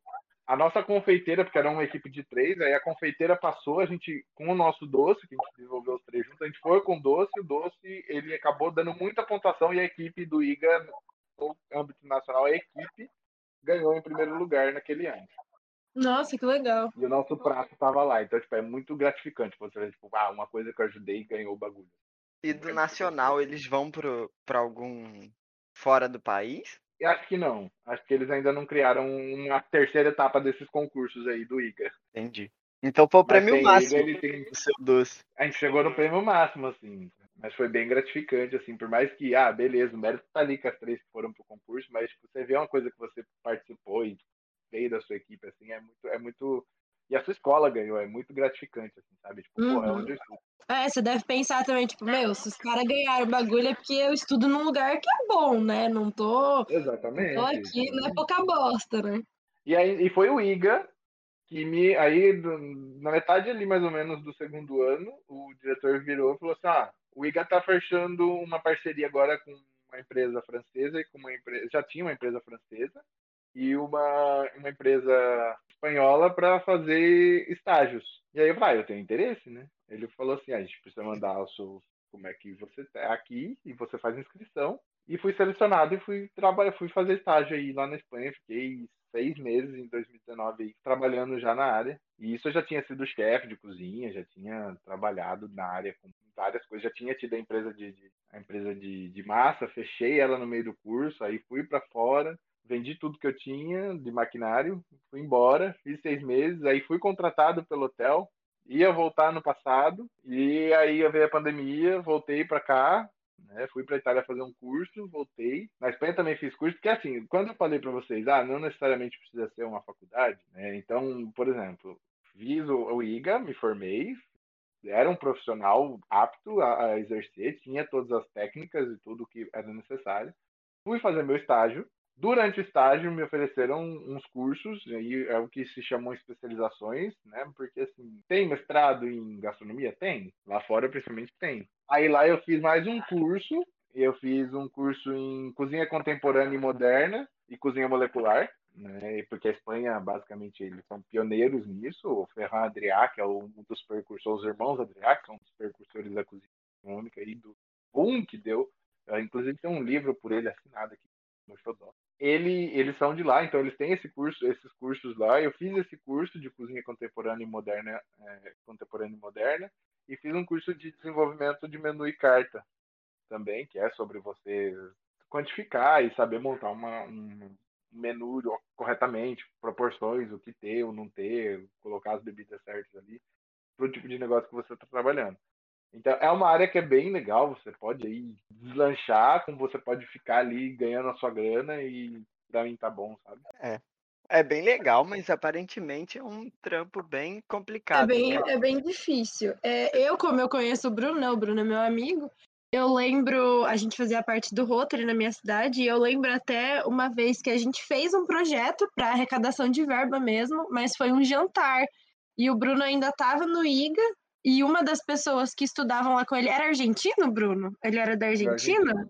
A nossa confeiteira, porque era uma equipe de três, aí a confeiteira passou, a gente, com o nosso doce, que a gente desenvolveu os três juntos, a gente foi com o doce, o doce, ele acabou dando muita pontuação e a equipe do IGA, no âmbito nacional, a equipe ganhou em primeiro lugar naquele ano. Nossa, que legal. E o nosso prato tava lá. Então, tipo, é muito gratificante você ver, tipo, ah, uma coisa que eu ajudei e ganhou o bagulho. E do nacional, eles vão para algum fora do país? Eu acho que não. Acho que eles ainda não criaram uma terceira etapa desses concursos aí do IGA. Entendi. Então foi o prêmio máximo ele tem... seu doce. A gente chegou no prêmio máximo, assim. Mas foi bem gratificante, assim, por mais que, ah, beleza, o mérito tá ali com as três que foram pro concurso, mas tipo, você vê uma coisa que você participou e veio da sua equipe, assim, é muito, é muito. E a sua escola ganhou, é muito gratificante, assim, sabe? Tipo, uhum. porra, é onde eu estudo. É, você deve pensar também, tipo, meu, se os caras ganharam o bagulho é porque eu estudo num lugar que é bom, né? Não tô. Exatamente. Tô aqui, não é pouca bosta, né? E aí e foi o IGA que me. Aí, na metade ali, mais ou menos, do segundo ano, o diretor virou e falou assim: ah, o IGA tá fechando uma parceria agora com uma empresa francesa e com uma empresa. Já tinha uma empresa francesa e uma, uma empresa espanhola para fazer estágios. E aí eu falei, ah, eu tenho interesse, né? Ele falou assim, ah, a gente precisa mandar o seu, como é que você tá aqui e você faz inscrição. E fui selecionado e fui trabalhar, fui fazer estágio aí lá na Espanha. Fiquei seis meses em 2019 aí, trabalhando já na área. E isso eu já tinha sido chefe de cozinha, já tinha trabalhado na área com várias coisas, já tinha tido a empresa de, de a empresa de, de massa, fechei ela no meio do curso, aí fui para fora vendi tudo que eu tinha de maquinário, fui embora, fiz seis meses, aí fui contratado pelo hotel, ia voltar no passado, e aí veio a pandemia, voltei para cá, né, fui para Itália fazer um curso, voltei. Na Espanha também fiz curso, porque assim, quando eu falei para vocês, ah, não necessariamente precisa ser uma faculdade, né, então, por exemplo, fiz o, IGA, me formei, era um profissional apto a exercer, tinha todas as técnicas e tudo que era necessário. Fui fazer meu estágio, Durante o estágio me ofereceram uns cursos, aí é o que se chamam especializações, né? Porque assim, tem mestrado em gastronomia? Tem. Lá fora principalmente tem. Aí lá eu fiz mais um curso, eu fiz um curso em cozinha contemporânea e moderna e cozinha molecular, né? Porque a Espanha, basicamente, eles são pioneiros nisso. O Ferran Adrià, que é um dos percursores, os irmãos Adrià, que são dos percursores da cozinha econômica e do boom que deu. Inclusive tem um livro por ele assinado aqui no Xodó ele, eles são de lá, então eles têm esse curso, esses cursos lá. Eu fiz esse curso de cozinha contemporânea e moderna, é, contemporânea e moderna, e fiz um curso de desenvolvimento de menu e carta também, que é sobre você quantificar e saber montar uma, um menu corretamente, proporções, o que ter ou não ter, colocar as bebidas certas ali, para o tipo de negócio que você está trabalhando. Então é uma área que é bem legal, você pode aí deslanchar, como você pode ficar ali ganhando a sua grana e pra mim tá bom, sabe? É. É bem legal, mas aparentemente é um trampo bem É complicado, bem, né? é bem difícil. É, eu, como eu conheço o Bruno, né? O Bruno é meu amigo. Eu lembro, a gente fazia parte do Rotary na minha cidade, e eu lembro até uma vez que a gente fez um projeto para arrecadação de verba mesmo, mas foi um jantar. E o Bruno ainda estava no IGA, e uma das pessoas que estudavam lá com ele era argentino, Bruno? Ele era da Argentina?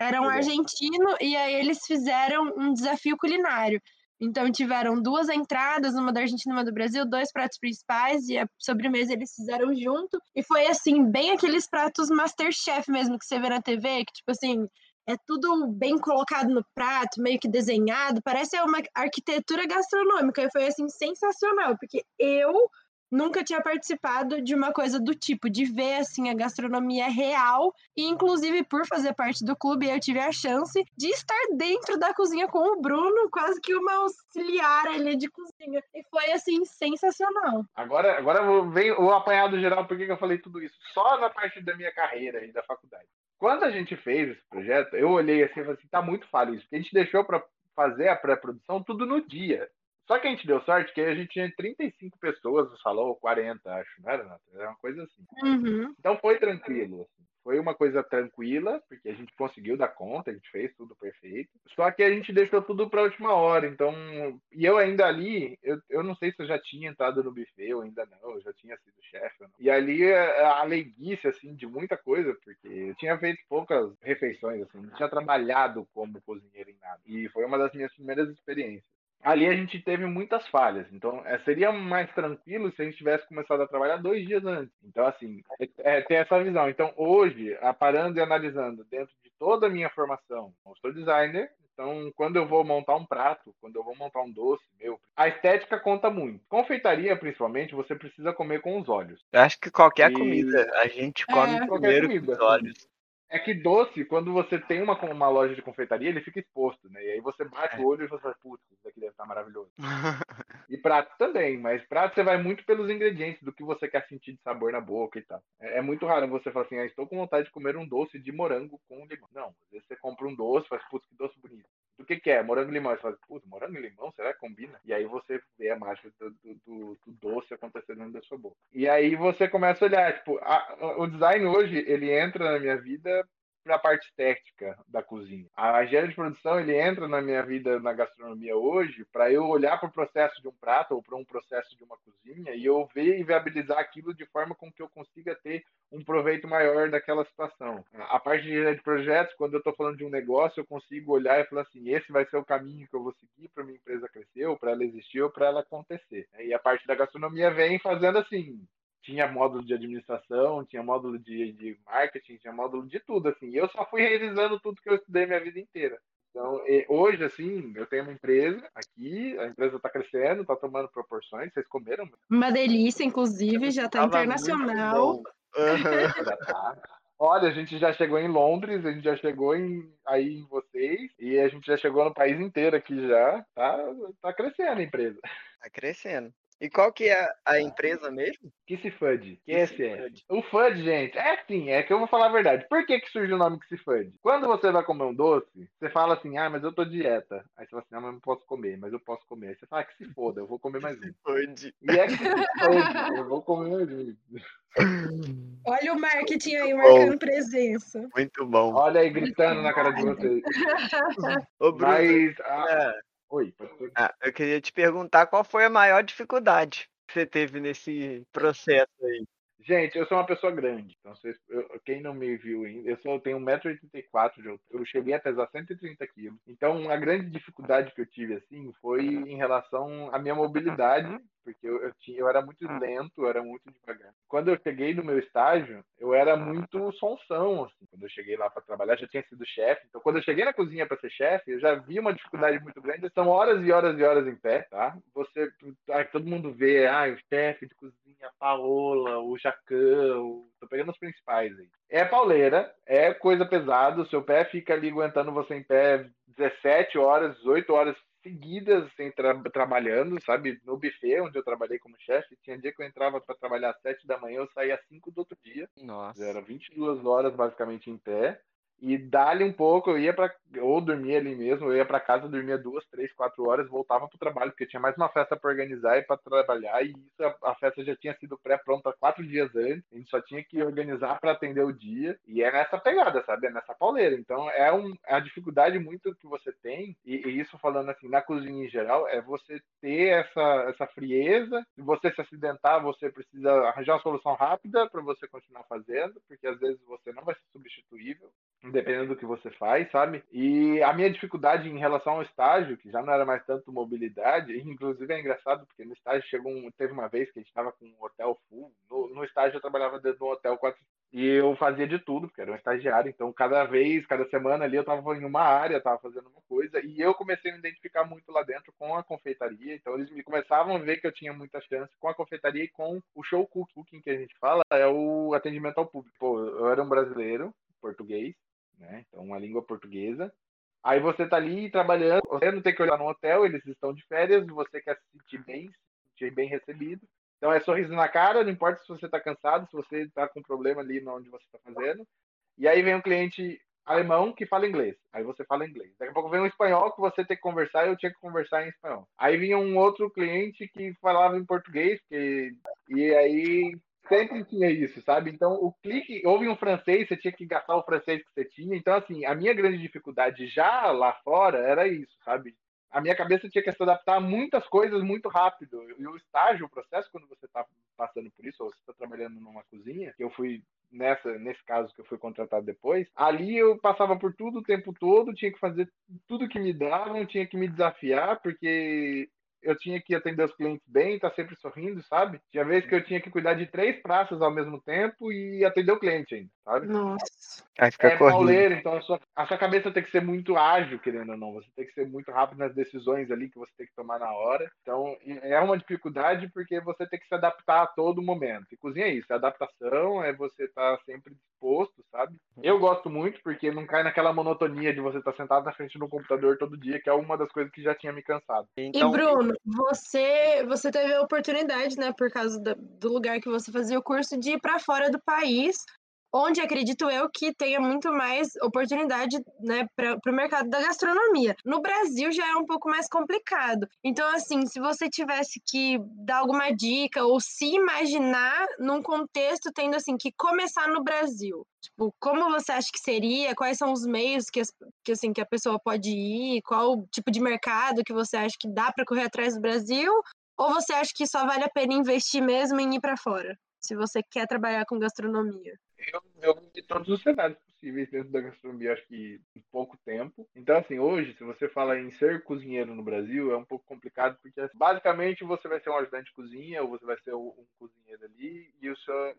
Era um argentino, e aí eles fizeram um desafio culinário. Então tiveram duas entradas, uma da Argentina e uma do Brasil, dois pratos principais, e a sobremesa eles fizeram junto. E foi assim, bem aqueles pratos Masterchef mesmo que você vê na TV, que tipo assim, é tudo bem colocado no prato, meio que desenhado, parece uma arquitetura gastronômica. E foi assim sensacional, porque eu nunca tinha participado de uma coisa do tipo, de ver assim a gastronomia real. E inclusive por fazer parte do clube, eu tive a chance de estar dentro da cozinha com o Bruno, quase que uma auxiliar ali de cozinha. E foi assim sensacional. Agora, agora vem o apanhado geral, por que eu falei tudo isso? Só na parte da minha carreira e da faculdade. Quando a gente fez esse projeto, eu olhei assim e falei assim, tá muito falho isso, porque a gente deixou para fazer a pré-produção tudo no dia. Só que a gente deu sorte que a gente tinha 35 pessoas no salão, ou 40, acho, não era, Nata? Era uma coisa assim. Uhum. Então foi tranquilo. Assim. Foi uma coisa tranquila, porque a gente conseguiu dar conta, a gente fez tudo perfeito. Só que a gente deixou tudo para a última hora. Então, e eu ainda ali, eu, eu não sei se eu já tinha entrado no buffet ou ainda não, eu já tinha sido chefe. E ali é, a leiguice, assim, de muita coisa, porque eu tinha feito poucas refeições, assim, não tinha trabalhado como cozinheiro em nada. E foi uma das minhas primeiras experiências ali a gente teve muitas falhas. Então, é, seria mais tranquilo se a gente tivesse começado a trabalhar dois dias antes. Então, assim, é, é, tem essa visão. Então, hoje, parando e analisando, dentro de toda a minha formação, eu sou designer, então, quando eu vou montar um prato, quando eu vou montar um doce, meu, a estética conta muito. Confeitaria, principalmente, você precisa comer com os olhos. Eu acho que qualquer e... comida a gente come é, primeiro com os olhos. É que doce, quando você tem uma, uma loja de confeitaria, ele fica exposto, né? E aí você bate é. o olho e você fala, putz, isso daqui deve estar maravilhoso. [LAUGHS] e prato também, mas prato você vai muito pelos ingredientes, do que você quer sentir de sabor na boca e tal. É, é muito raro você falar assim, ah, estou com vontade de comer um doce de morango com limão. Não, às vezes você compra um doce, faz, putz, que doce bonito. Do que que é? Morango e limão. Você fala, putz, morango e limão, será que combina? E aí você vê a mágica do, do, do doce acontecendo dentro da sua boca. E aí você começa a olhar, tipo, a, o design hoje, ele entra na minha vida a parte técnica da cozinha. A engenharia de produção ele entra na minha vida na gastronomia hoje para eu olhar para o processo de um prato ou para um processo de uma cozinha e eu ver e viabilizar aquilo de forma com que eu consiga ter um proveito maior daquela situação. A parte de engenharia de projetos, quando eu estou falando de um negócio, eu consigo olhar e falar assim, esse vai ser o caminho que eu vou seguir para minha empresa crescer, ou para ela existir, ou para ela acontecer. E a parte da gastronomia vem fazendo assim, tinha módulo de administração, tinha módulo de, de marketing, tinha módulo de tudo, assim. Eu só fui realizando tudo que eu estudei minha vida inteira. Então, hoje, assim, eu tenho uma empresa aqui, a empresa está crescendo, está tomando proporções, vocês comeram? Uma delícia, inclusive, já está internacional. Uhum. já tá. Olha, a gente já chegou em Londres, a gente já chegou em, aí em vocês, e a gente já chegou no país inteiro aqui já. Tá, tá crescendo a empresa. Tá crescendo. E qual que é a empresa mesmo? Que se FUD. Que esse é. O FUD, gente, é assim, é que eu vou falar a verdade. Por que que surgiu o nome que se FUD? Quando você vai comer um doce, você fala assim, ah, mas eu tô dieta. Aí você fala assim, ah, mas não posso comer, mas eu posso comer. Aí você fala, ah, que se foda, eu vou comer mais um. FUD. E é que se FUD, eu vou comer mais um. [LAUGHS] Olha o marketing aí marcando bom. presença. Muito bom. Olha aí gritando na cara de vocês. Ô, Bruno, mas, ah, é. Oi, ah, eu queria te perguntar qual foi a maior dificuldade que você teve nesse processo aí. Gente, eu sou uma pessoa grande. Então, vocês, eu, quem não me viu ainda, eu só tenho 1,84m de altura. Eu cheguei a pesar 130 quilos. Então, uma grande dificuldade que eu tive, assim, foi em relação à minha mobilidade porque eu, eu, tinha, eu era muito lento, eu era muito devagar. Quando eu cheguei no meu estágio, eu era muito sonsão, assim. Quando eu cheguei lá para trabalhar, já tinha sido chefe. Então, quando eu cheguei na cozinha para ser chefe, eu já vi uma dificuldade muito grande. São horas e horas e horas em pé, tá? Você, ah, todo mundo vê, ah, o chefe de cozinha, a Paola, o Jacan, o... tô pegando os principais aí. É pauleira, é coisa pesada, o seu pé fica ali aguentando você em pé 17 horas, 18 horas seguidas assim, tra trabalhando, sabe? No buffet onde eu trabalhei como chefe, tinha dia que eu entrava para trabalhar às 7 da manhã, eu saía às 5 do outro dia. Nossa. Era 22 horas basicamente em pé. E dali um pouco, eu ia para ou dormia ali mesmo, eu ia para casa, dormia duas, três, quatro horas, voltava para o trabalho, porque tinha mais uma festa para organizar e para trabalhar, e isso a, a, festa já tinha sido pré-pronta quatro dias antes, a gente só tinha que organizar para atender o dia, e é nessa pegada, sabe? É nessa pauleira. Então é, um, é a dificuldade muito que você tem, e, e, isso falando assim, na cozinha em geral, é você ter essa, essa frieza, se você se acidentar, você precisa arranjar uma solução rápida para você continuar fazendo, porque às vezes você não vai ser substituível dependendo do que você faz, sabe? E a minha dificuldade em relação ao estágio, que já não era mais tanto mobilidade, [LAUGHS] inclusive é engraçado, porque no estágio chegou um, teve uma vez que a gente estava com um hotel full. No, no estágio eu trabalhava dentro de um hotel quatro, E eu fazia de tudo, porque era um estagiário. Então, cada vez, cada semana ali, eu estava em uma área, estava fazendo uma coisa. E eu comecei a me identificar muito lá dentro com a confeitaria. Então, eles me começavam a ver que eu tinha muita chance com a confeitaria e com o show cooking, que a gente fala, é o atendimento ao público. Pô, eu era um brasileiro, português, né? Então, uma língua portuguesa. Aí você tá ali trabalhando, você não tem que olhar no hotel, eles estão de férias, você quer se sentir bem, se sentir bem recebido. Então é sorriso na cara, não importa se você está cansado, se você está com problema ali onde você está fazendo. E aí vem um cliente alemão que fala inglês. Aí você fala inglês. Daqui a pouco vem um espanhol que você tem que conversar e eu tinha que conversar em espanhol. Aí vinha um outro cliente que falava em português, que... e aí sempre tinha isso, sabe? Então, o clique, houve um francês, você tinha que gastar o francês que você tinha. Então, assim, a minha grande dificuldade já lá fora era isso, sabe? A minha cabeça tinha que se adaptar a muitas coisas muito rápido. E o estágio, o processo, quando você está passando por isso, ou você está trabalhando numa cozinha, que eu fui nessa, nesse caso que eu fui contratado depois, ali eu passava por tudo o tempo todo, tinha que fazer tudo que me davam, tinha que me desafiar, porque eu tinha que atender os clientes bem, estar tá sempre sorrindo, sabe? Tinha vezes que eu tinha que cuidar de três praças ao mesmo tempo e atender o cliente ainda, sabe? Nossa. Aí fica é pauleiro, então a sua, a sua cabeça tem que ser muito ágil, querendo ou não. Você tem que ser muito rápido nas decisões ali que você tem que tomar na hora. Então, é uma dificuldade porque você tem que se adaptar a todo momento. E cozinha é isso, é adaptação, é você estar tá sempre disposto, sabe? Eu gosto muito porque não cai naquela monotonia de você estar tá sentado na frente do computador todo dia, que é uma das coisas que já tinha me cansado. Então... E Bruno, você você teve a oportunidade, né, por causa do, do lugar que você fazia o curso, de ir para fora do país onde acredito eu que tenha muito mais oportunidade né, para o mercado da gastronomia. No Brasil já é um pouco mais complicado. Então, assim, se você tivesse que dar alguma dica ou se imaginar num contexto tendo assim que começar no Brasil, tipo, como você acha que seria? Quais são os meios que, que assim que a pessoa pode ir? Qual tipo de mercado que você acha que dá para correr atrás do Brasil? Ou você acha que só vale a pena investir mesmo em ir para fora? Se você quer trabalhar com gastronomia? Eu, eu de todos os cenários possíveis dentro da gastronomia, acho que em pouco tempo. Então, assim, hoje, se você fala em ser cozinheiro no Brasil, é um pouco complicado, porque basicamente você vai ser um ajudante de cozinha, ou você vai ser um cozinheiro ali, e o seu,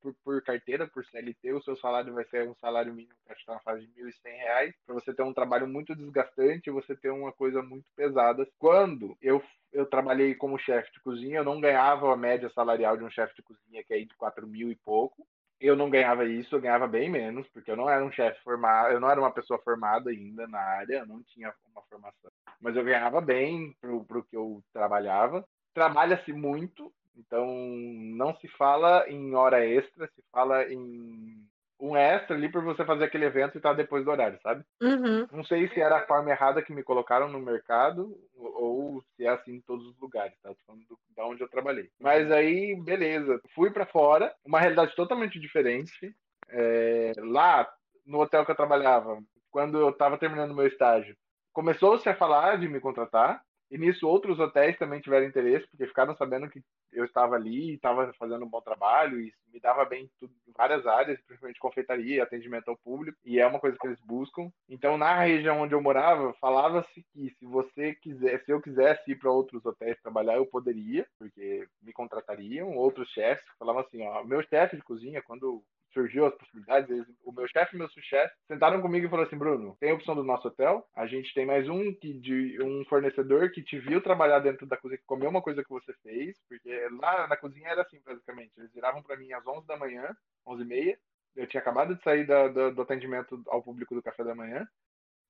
por, por carteira, por CLT, o seu salário vai ser um salário mínimo, acho que está na fase de R$ 1.100, para você ter um trabalho muito desgastante, você ter uma coisa muito pesada. Quando eu eu trabalhei como chefe de cozinha, eu não ganhava a média salarial de um chefe de cozinha, que é de 4 mil e pouco eu não ganhava isso, eu ganhava bem menos, porque eu não era um chefe formado, eu não era uma pessoa formada ainda na área, eu não tinha uma formação. Mas eu ganhava bem pro, pro que eu trabalhava. Trabalha-se muito, então não se fala em hora extra, se fala em um extra ali por você fazer aquele evento e estar tá depois do horário, sabe? Uhum. Não sei se era a forma errada que me colocaram no mercado ou se é assim em todos os lugares, tá? Tô falando do, da onde eu trabalhei. Mas aí, beleza. Fui para fora, uma realidade totalmente diferente. É, lá, no hotel que eu trabalhava, quando eu estava terminando meu estágio, começou-se a falar de me contratar. E nisso outros hotéis também tiveram interesse, porque ficaram sabendo que eu estava ali e estava fazendo um bom trabalho e me dava bem tudo, em várias áreas, principalmente confeitaria, atendimento ao público, e é uma coisa que eles buscam. Então, na região onde eu morava, falava-se que se você quiser, se eu quisesse ir para outros hotéis trabalhar, eu poderia, porque me contratariam. Outros chefes falavam assim, ó, meu chefe de cozinha, quando surgiu as possibilidades, eles, o meu chefe e meu sous-chefe sentaram comigo e falaram assim, Bruno, tem a opção do nosso hotel, a gente tem mais um que de um fornecedor que te viu trabalhar dentro da cozinha, que comeu uma coisa que você fez, porque lá na cozinha era assim, basicamente, eles viravam para mim às 11 da manhã, 11 e meia, eu tinha acabado de sair da, da, do atendimento ao público do café da manhã,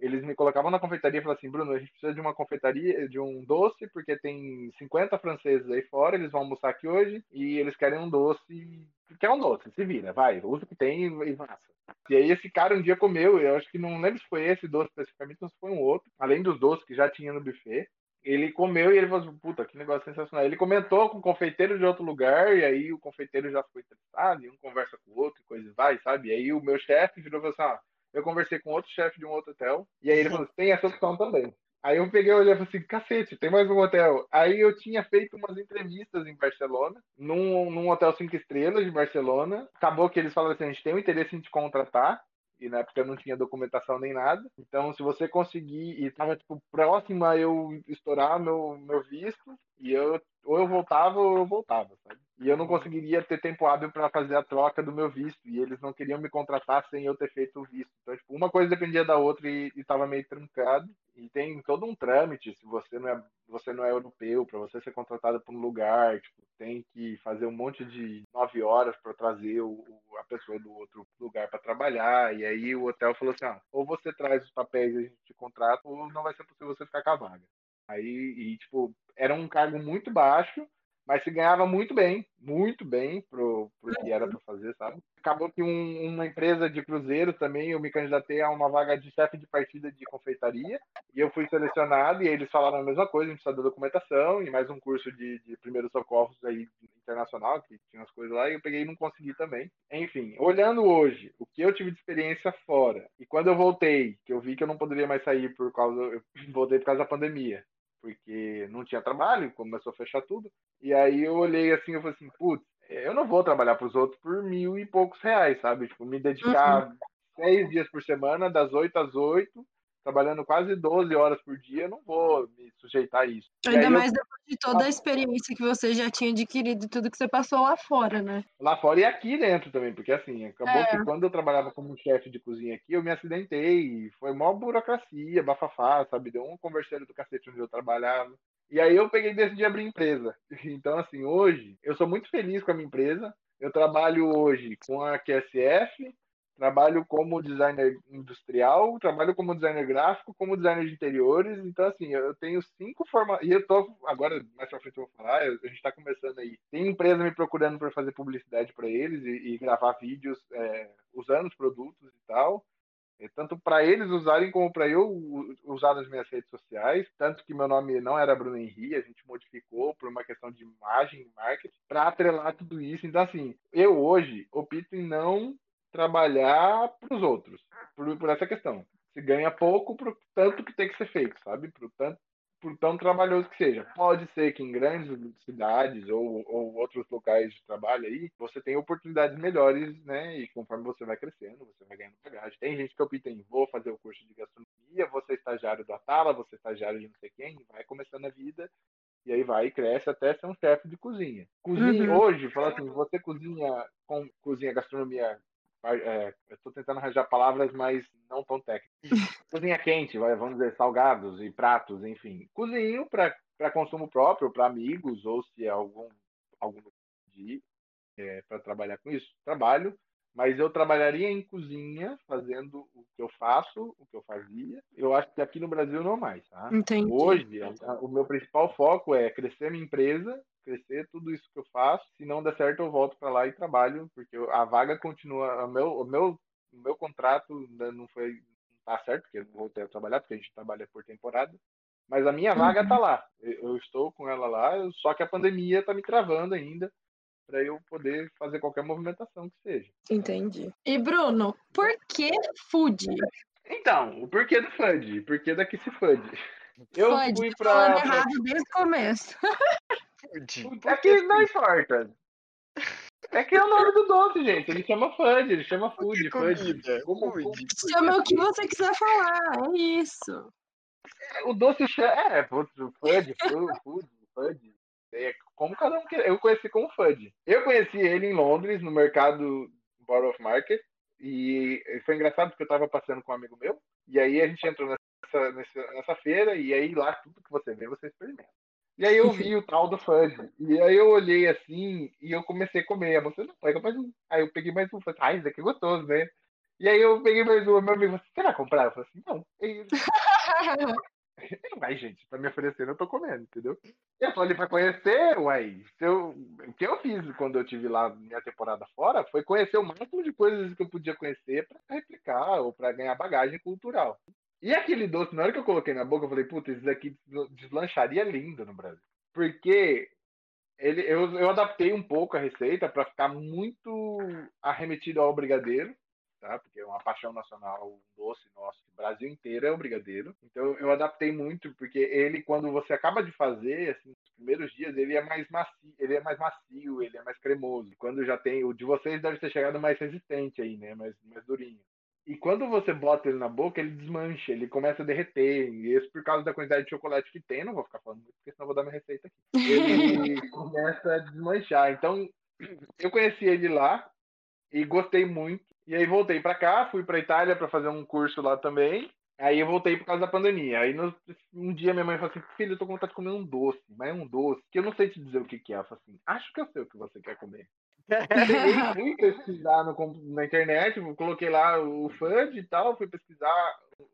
eles me colocavam na confeitaria e falavam assim, Bruno, a gente precisa de uma confeitaria, de um doce, porque tem 50 franceses aí fora, eles vão almoçar aqui hoje, e eles querem um doce, quer um doce, se vira, vai, usa o que tem e massa. E aí esse cara um dia comeu, eu acho que não lembro se foi esse doce especificamente, se foi um outro, além dos doces que já tinha no buffet, ele comeu e ele falou assim, puta, que negócio sensacional. Ele comentou com o confeiteiro de outro lugar, e aí o confeiteiro já ficou interessado, e um conversa com o outro, e coisa vai, sabe? E aí o meu chefe virou e falou assim, ah, eu conversei com outro chefe de um outro hotel, e aí ele falou assim, tem essa opção também. Aí eu peguei e olhei e falei assim, cacete, tem mais um hotel. Aí eu tinha feito umas entrevistas em Barcelona, num, num hotel cinco estrelas de Barcelona. Acabou que eles falaram assim, a gente tem um interesse em te contratar, e na época eu não tinha documentação nem nada. Então, se você conseguir, e tava tipo próxima eu estourar meu, meu visto, e eu ou eu voltava ou eu voltava, sabe? E eu não conseguiria ter tempo hábil para fazer a troca do meu visto. E eles não queriam me contratar sem eu ter feito o visto. Então, tipo, uma coisa dependia da outra e estava meio trancado. E tem todo um trâmite, se você não é, você não é europeu, para você ser contratado por um lugar, tipo, tem que fazer um monte de nove horas para trazer o, a pessoa do outro lugar para trabalhar. E aí o hotel falou assim: ah, ou você traz os papéis e a gente te contrata, ou não vai ser possível você ficar com a vaga. Aí, e, tipo, era um cargo muito baixo, mas se ganhava muito bem, muito bem pro, pro que era para fazer, sabe? Acabou que um, uma empresa de cruzeiro também, eu me candidatei a uma vaga de chefe de partida de confeitaria, e eu fui selecionado, e eles falaram a mesma coisa, a gente precisa da documentação, e mais um curso de, de primeiros socorros aí internacional, que tinha as coisas lá, e eu peguei e não consegui também. Enfim, olhando hoje, o que eu tive de experiência fora, e quando eu voltei, que eu vi que eu não poderia mais sair por causa, eu voltei por causa da pandemia, porque não tinha trabalho, começou a fechar tudo. E aí eu olhei assim, eu falei assim, putz, eu não vou trabalhar para os outros por mil e poucos reais, sabe? Tipo, me dedicar uhum. seis dias por semana, das oito às oito, trabalhando quase 12 horas por dia, não vou me sujeitar a isso. Ainda mais eu... depois de toda a experiência que você já tinha adquirido, tudo que você passou lá fora, né? Lá fora e aqui dentro também, porque assim, acabou é. que quando eu trabalhava como chefe de cozinha aqui, eu me acidentei, foi mó burocracia, bafafá, sabe? Deu um converseiro do cacete onde eu trabalhava. E aí eu peguei e decidi abrir empresa. [LAUGHS] Então, assim, hoje eu sou muito feliz com a minha empresa. Eu trabalho hoje com a QSF, trabalho como designer industrial, trabalho como designer gráfico, como designer de interiores. Então, assim, eu tenho cinco formas. E eu tô, agora, mais pra frente eu vou falar, a gente está começando aí. Tem empresa me procurando para fazer publicidade para eles e, e, gravar vídeos é, usando os produtos e tal. É, tanto para eles usarem como para eu usar nas minhas redes sociais. Tanto que meu nome não era Bruno Henri, a gente modificou por uma questão de imagem marketing para atrelar tudo isso. Então, assim, eu hoje opto em não trabalhar para os outros, por, por, essa questão. Se ganha pouco por tanto que tem que ser feito, sabe? Por tanto, por tão trabalhoso que seja. Pode ser que em grandes cidades ou, ou outros locais de trabalho aí, você tenha oportunidades melhores, né? E conforme você vai crescendo, você vai ganhando bagagem. Tem gente que opta em vou fazer o curso de gastronomia, você é estagiário da Tala, você é estagiário de não sei quem, vai começando a vida e aí vai e cresce até ser um chefe de cozinha. Cozinha uhum. hoje, fala assim, você cozinha com cozinha gastronomia é, eu estou tentando arranjar palavras, mas não tão técnicas. [LAUGHS] Cozinha quente, vamos dizer, salgados e pratos, enfim. Cozinho para consumo próprio, para amigos, ou se é algum, algum é, para trabalhar com isso. Trabalho, mas eu trabalharia em cozinha, fazendo o que eu faço, o que eu fazia. Eu acho que aqui no Brasil não mais, tá? Entendi. Hoje, a, o meu principal foco é crescer minha empresa crescer tudo isso que eu faço. Se não der certo, eu volto para lá e trabalho, porque a vaga continua. O meu, o meu, o meu contrato ainda não foi. Não tá certo, porque eu voltei a trabalhar, porque a gente trabalha por temporada. Mas a minha vaga tá uhum. lá. Eu estou com ela lá, só que a pandemia tá me travando ainda para eu poder fazer qualquer movimentação que seja. Entendi. E Bruno, por que food? Então, o porquê do FUD? O porquê da se FUD? Eu Fud, fui pra. errado desde o começo. É que não importa. É que é o nome do doce, gente. Ele chama Fudge, ele chama Food. Fudge. Chama o que você quiser falar, é isso. É, o doce chama. É, Fudge, Fudge, Fudge. É como cada um quer. Eu conheci como Fudge. Eu conheci ele em Londres, no mercado Borough of Market. E foi engraçado porque eu tava passeando com um amigo meu. E aí a gente entrou nessa, nessa, nessa feira. E aí lá tudo que você vê, você experimenta. E aí eu vi o tal do fudge. E aí eu olhei assim e eu comecei a comer. A moça não pega mais um. Aí eu peguei mais um. Falei, ah, isso aqui é gostoso, né? E aí eu peguei mais um. Meu amigo, você vai comprar? Eu falei assim, não. [LAUGHS] [LAUGHS] Vai, gente, pra me oferecer, eu tô comendo, entendeu? Eu falei pra conhecer, uai. Eu, o que eu fiz quando eu tive lá minha temporada fora foi conhecer o máximo de coisas que eu podia conhecer pra replicar ou pra ganhar bagagem cultural. E aquele doce, na hora que eu coloquei na boca, eu falei, puta, isso daqui deslancharia lindo no Brasil. Porque ele, eu, eu adaptei um pouco a receita para ficar muito arremetido ao brigadeiro, tá? Porque é uma paixão nacional, um doce nosso, o Brasil inteiro é o brigadeiro. Então eu adaptei muito, porque ele, quando você acaba de fazer, assim, nos primeiros dias, ele é mais macio, ele é mais macio, ele é mais cremoso. Quando já tem, o de vocês deve ter chegado mais resistente aí, né? Mais, mais durinho. E quando você bota ele na boca, ele desmancha, ele começa a derreter. E isso por causa da quantidade de chocolate que tem, não vou ficar falando muito, porque senão vou dar minha receita aqui. Ele [LAUGHS] começa a desmanchar. Então, eu conheci ele lá e gostei muito. E aí voltei para cá, fui para Itália para fazer um curso lá também. Aí eu voltei por causa da pandemia. Aí no, um dia minha mãe falou assim: Filho, eu tô com vontade de comer um doce, mas é um doce que eu não sei te dizer o que, que é. Eu falei assim: Acho que eu sei o que você quer comer. Peguei, [LAUGHS] fui pesquisar no, na internet, coloquei lá o FUD e tal, fui pesquisar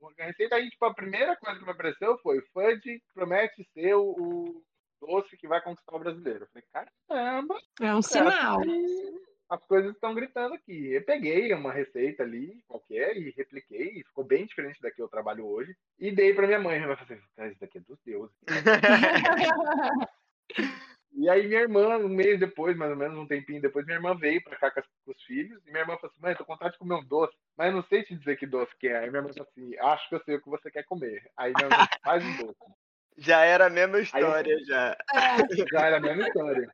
uma receita. Aí, tipo, a primeira coisa que me apareceu foi: FUD promete ser o, o doce que vai conquistar o brasileiro. Eu falei: Caramba! É um sinal. Assim, as coisas estão gritando aqui. Eu peguei uma receita ali, qualquer, e repliquei, e ficou bem diferente da que eu trabalho hoje, e dei para minha mãe. Minha mãe falou assim, isso daqui é dos deuses. [LAUGHS] e aí minha irmã, um mês depois, mais ou menos, um tempinho depois, minha irmã veio para cá com, os filhos, e minha irmã falou assim, mãe, tô com vontade de comer um doce, mas eu não sei te dizer que doce que é. Aí minha irmã falou assim, acho que eu sei o que você quer comer. Aí minha irmã faz um doce. [LAUGHS] [LAUGHS] Já era a mesma história, eu... já. Já era a mesma história.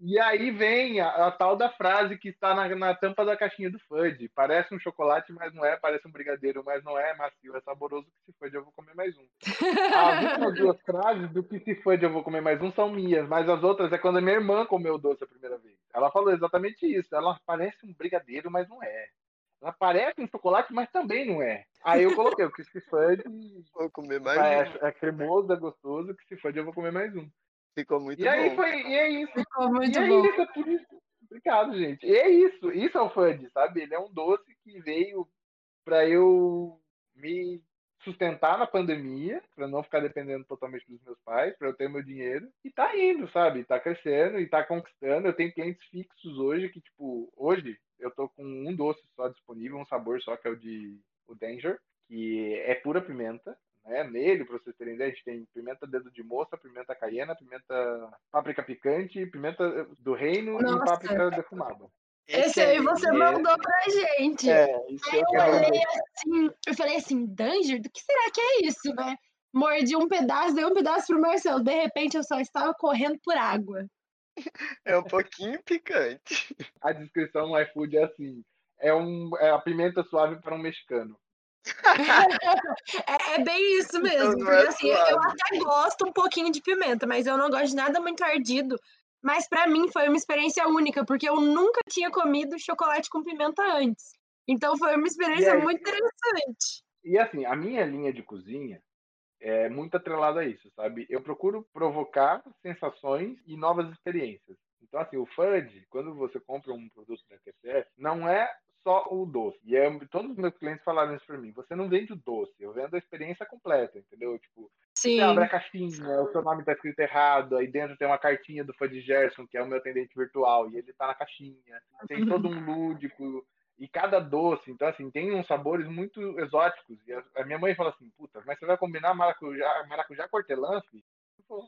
E aí vem a, a, tal da frase que está na, na tampa da caixinha do Fudge. Parece um chocolate, mas não é. Parece um brigadeiro, mas não é. macio, é saboroso. Que se Fudge eu vou comer mais um. [LAUGHS] As últimas duas frases do que se Fudge eu vou comer mais um são minhas, mas as outras é quando a minha irmã comeu o doce a primeira vez. Ela falou exatamente isso. Ela parece um brigadeiro, mas não é. Ela parece um chocolate, mas também não é. Aí eu coloquei o que se Fudge. Vou comer mais é, um. É cremoso, é gostoso. Que se Fudge eu vou comer mais um. Ficou muito e bom. Aí foi, e é isso. Ficou muito e bom. É isso, é por isso. Obrigado, gente. E é isso. Isso é o FUD, sabe? Ele é um doce que veio para eu me sustentar na pandemia, para não ficar dependendo totalmente dos meus pais, para eu ter meu dinheiro. E tá indo, sabe? Tá crescendo e tá conquistando. Eu tenho clientes fixos hoje que, tipo, hoje eu tô com um doce só disponível, um sabor só, que é o de o Danger, que é pura pimenta né? Nele, para vocês terem ideia, a gente tem pimenta dedo de moça, pimenta caiena, pimenta páprica picante, pimenta do reino Nossa. e páprica defumada. Esse aí você mandou pra gente. É, isso Aí eu olhei assim, eu falei assim, Danger? Do que será que é isso, né? Mordi um pedaço, dei um pedaço pro Marcelo. De repente eu só estava correndo por água. É um pouquinho picante. A descrição no iFood é assim: é, um, é a pimenta suave para um mexicano. [LAUGHS] é, é bem isso mesmo. Então não porque é assim, eu até gosto um pouquinho de pimenta, mas eu não gosto de nada muito ardido. Mas pra mim foi uma experiência única, porque eu nunca tinha comido chocolate com pimenta antes. Então foi uma experiência aí? muito interessante. E assim, a minha linha de cozinha é muito atrelada a isso, sabe? Eu procuro provocar sensações e novas experiências. Então, assim, o FUD, quando você compra um produto da QCS, não é só o doce. E é, todos os meus clientes falaram isso pra mim. Você não vende o doce, eu vendo a experiência completa, entendeu? Tipo, Sim. você abre a caixinha, o seu nome tá escrito errado, aí dentro tem uma cartinha do FUD Gerson, que é o meu atendente virtual, e ele tá na caixinha. Tem todo um lúdico, e cada doce, então assim, tem uns sabores muito exóticos. E a, a minha mãe fala assim, puta, mas você vai combinar maracujá, maracujá cortelã, filho? Eu falo,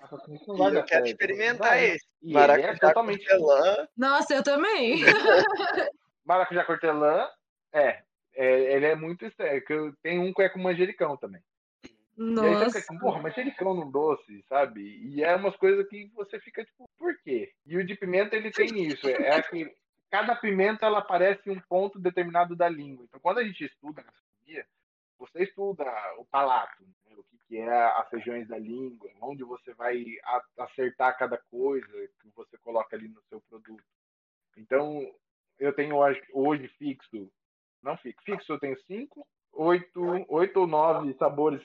"Nossa, assim, [LAUGHS] isso não vai E eu quero certo." experimentar esse. E é Maracujá totalmente hortelã. Nossa, eu também. [LAUGHS] maracujá cortelã, é, é, ele é muito estranho, eu tenho um que é com manjericão também. E aí você Nossa. fica assim, porra, manjericão num doce, sabe? E é umas coisas que você fica tipo, por quê? E o de pimenta ele tem [LAUGHS] isso, é, é que cada pimenta ela aparece em um ponto determinado da língua. Então quando a gente estuda gastronomia, você estuda o palato, né? o que, que é as regiões da língua, onde você vai acertar cada coisa que você coloca ali no seu produto. Então, eu tenho hoje, fixo, não fixo, fixo eu tenho cinco, oito, oito ou nove sabores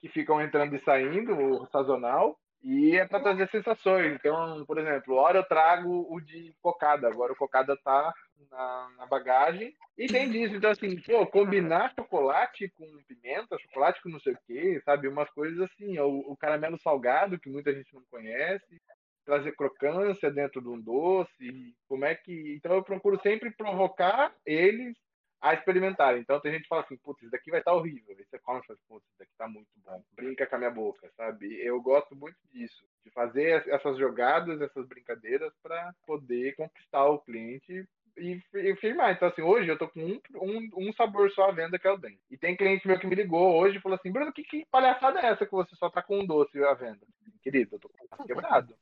que ficam entrando e saindo, sazonal, e é para trazer sensações. Então, por exemplo, hora eu trago o de cocada, agora o cocada tá na, na bagagem, e tem disso. Então, assim, pô, combinar chocolate com pimenta, chocolate com não sei o quê, sabe? Umas coisas assim, o, o caramelo salgado, que muita gente não conhece, trazer crocância dentro de um doce, como é que. Então eu procuro sempre provocar eles a experimentarem. Então tem gente que fala assim, putz, isso daqui vai estar horrível. Aí você come e fala, putz, isso daqui tá muito bom. Brinca com a minha boca, sabe? Eu gosto muito disso, de fazer es- essas jogadas, essas brincadeiras para poder conquistar o cliente e e firmar. Então, assim, hoje eu tô com um, um, um sabor só à venda, que é o dente. E tem cliente meu que me ligou hoje e falou assim, Bruno, que, que palhaçada é essa que você só tá com um doce à venda? Querido, eu tô com braço quebrado.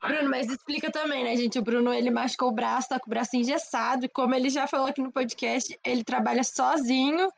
Bruno, mas explica também, né, gente? O Bruno, ele machucou o braço, tá com o braço engessado, e como ele já falou aqui no podcast, ele trabalha sozinho,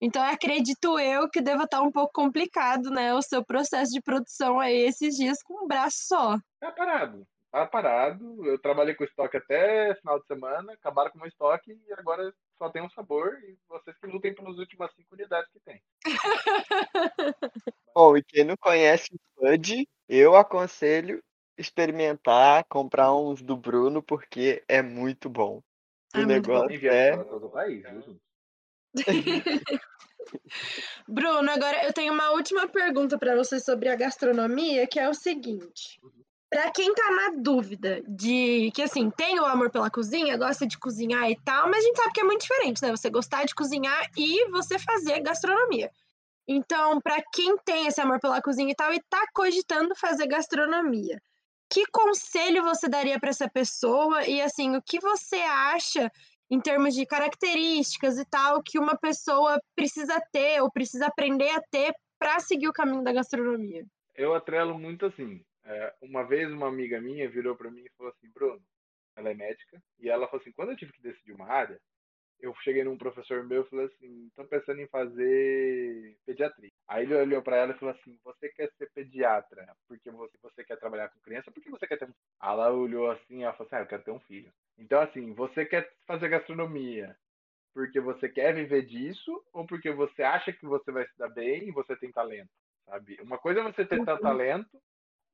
então acredito eu que deva estar tá um pouco complicado, né, o seu processo de produção aí esses dias com um braço só. Tá parado, tá parado. Eu trabalhei com estoque até final de semana, acabaram com o meu estoque e agora só tem um sabor e vocês que lutem pelas últimas cinco unidades que tem. [LAUGHS] Bom, e quem não conhece o Fudge, eu aconselho experimentar, comprar uns do Bruno, porque é muito bom. O é negócio é. Todo país, viu? [LAUGHS] Bruno, agora eu tenho uma última pergunta para você sobre a gastronomia, que é o seguinte. Para quem tá na dúvida de que assim, tem o amor pela cozinha, gosta de cozinhar e tal, mas a gente sabe que é muito diferente, né? Você gostar de cozinhar e você fazer gastronomia. Então, para quem tem esse amor pela cozinha e tal e tá cogitando fazer gastronomia, que conselho você daria para essa pessoa e assim, o que você acha em termos de características e tal que uma pessoa precisa ter ou precisa aprender a ter para seguir o caminho da gastronomia? Eu atrelo muito assim. É, uma vez uma amiga minha virou para mim e falou assim, Bruno, ela é médica, e ela falou assim, quando eu tive que decidir uma área, eu cheguei num professor meu e falei assim, tô pensando em fazer pediatria. Aí ele olhou para ela e falou assim, você quer ser pediatra porque você, você quer trabalhar com criança, porque você quer ter um Ela olhou assim, ela falou assim, ah, eu quero ter um filho. Então assim, você quer fazer gastronomia porque você quer viver disso ou porque você acha que você vai se dar bem e você tem talento, sabe? Uma coisa é você ter uhum. talento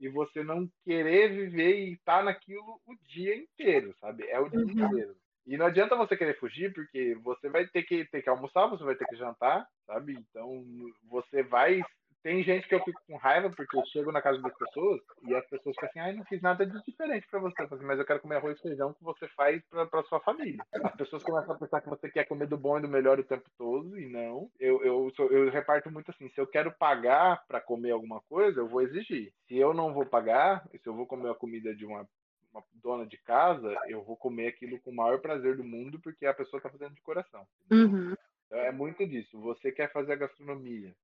e você não querer viver e estar tá naquilo o dia inteiro, sabe? É o dia uhum. inteiro. E não adianta você querer fugir, porque você vai ter que ter que almoçar, você vai ter que jantar, sabe? Então você vai. Tem gente que eu fico com raiva porque eu chego na casa das pessoas e as pessoas ficam assim, ai, não fiz nada de diferente para você, assim, mas eu quero comer arroz e feijão que você faz para sua família. As pessoas começam a pensar que você quer comer do bom e do melhor o tempo todo, e não. Eu, eu, eu reparto muito assim, se eu quero pagar para comer alguma coisa, eu vou exigir. Se eu não vou pagar, se eu vou comer a comida de uma uma dona de casa, eu vou comer aquilo com o maior prazer do mundo porque a pessoa está fazendo de coração. Uhum. Então, é muito disso. Você quer fazer a gastronomia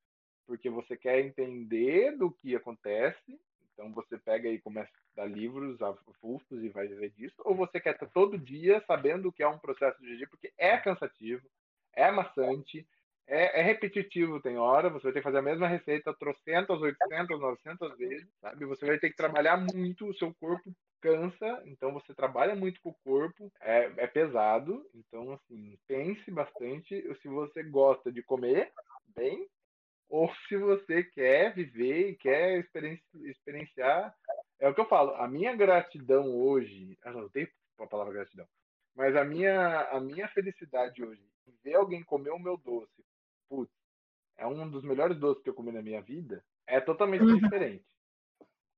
porque você quer entender do que acontece, então você pega e começa a dar livros avulsos e vai ver disso, ou você quer estar todo dia sabendo o que é um processo de GG, porque é cansativo, é maçante, é, é, repetitivo, tem hora, você vai ter que fazer a mesma receita trocentas, oitocentas, novecentas vezes, sabe? Você vai ter que trabalhar muito, o seu corpo cansa, então você trabalha muito com o corpo, é, é pesado, então, assim, pense bastante se você gosta de comer bem ou se você quer viver e quer experienciar. É o que eu falo, a minha gratidão hoje, eu não tenho a palavra gratidão, mas a minha, a minha felicidade hoje, ver alguém comer o meu doce, putz, é um dos melhores doces que eu comi na minha vida, é totalmente uhum. diferente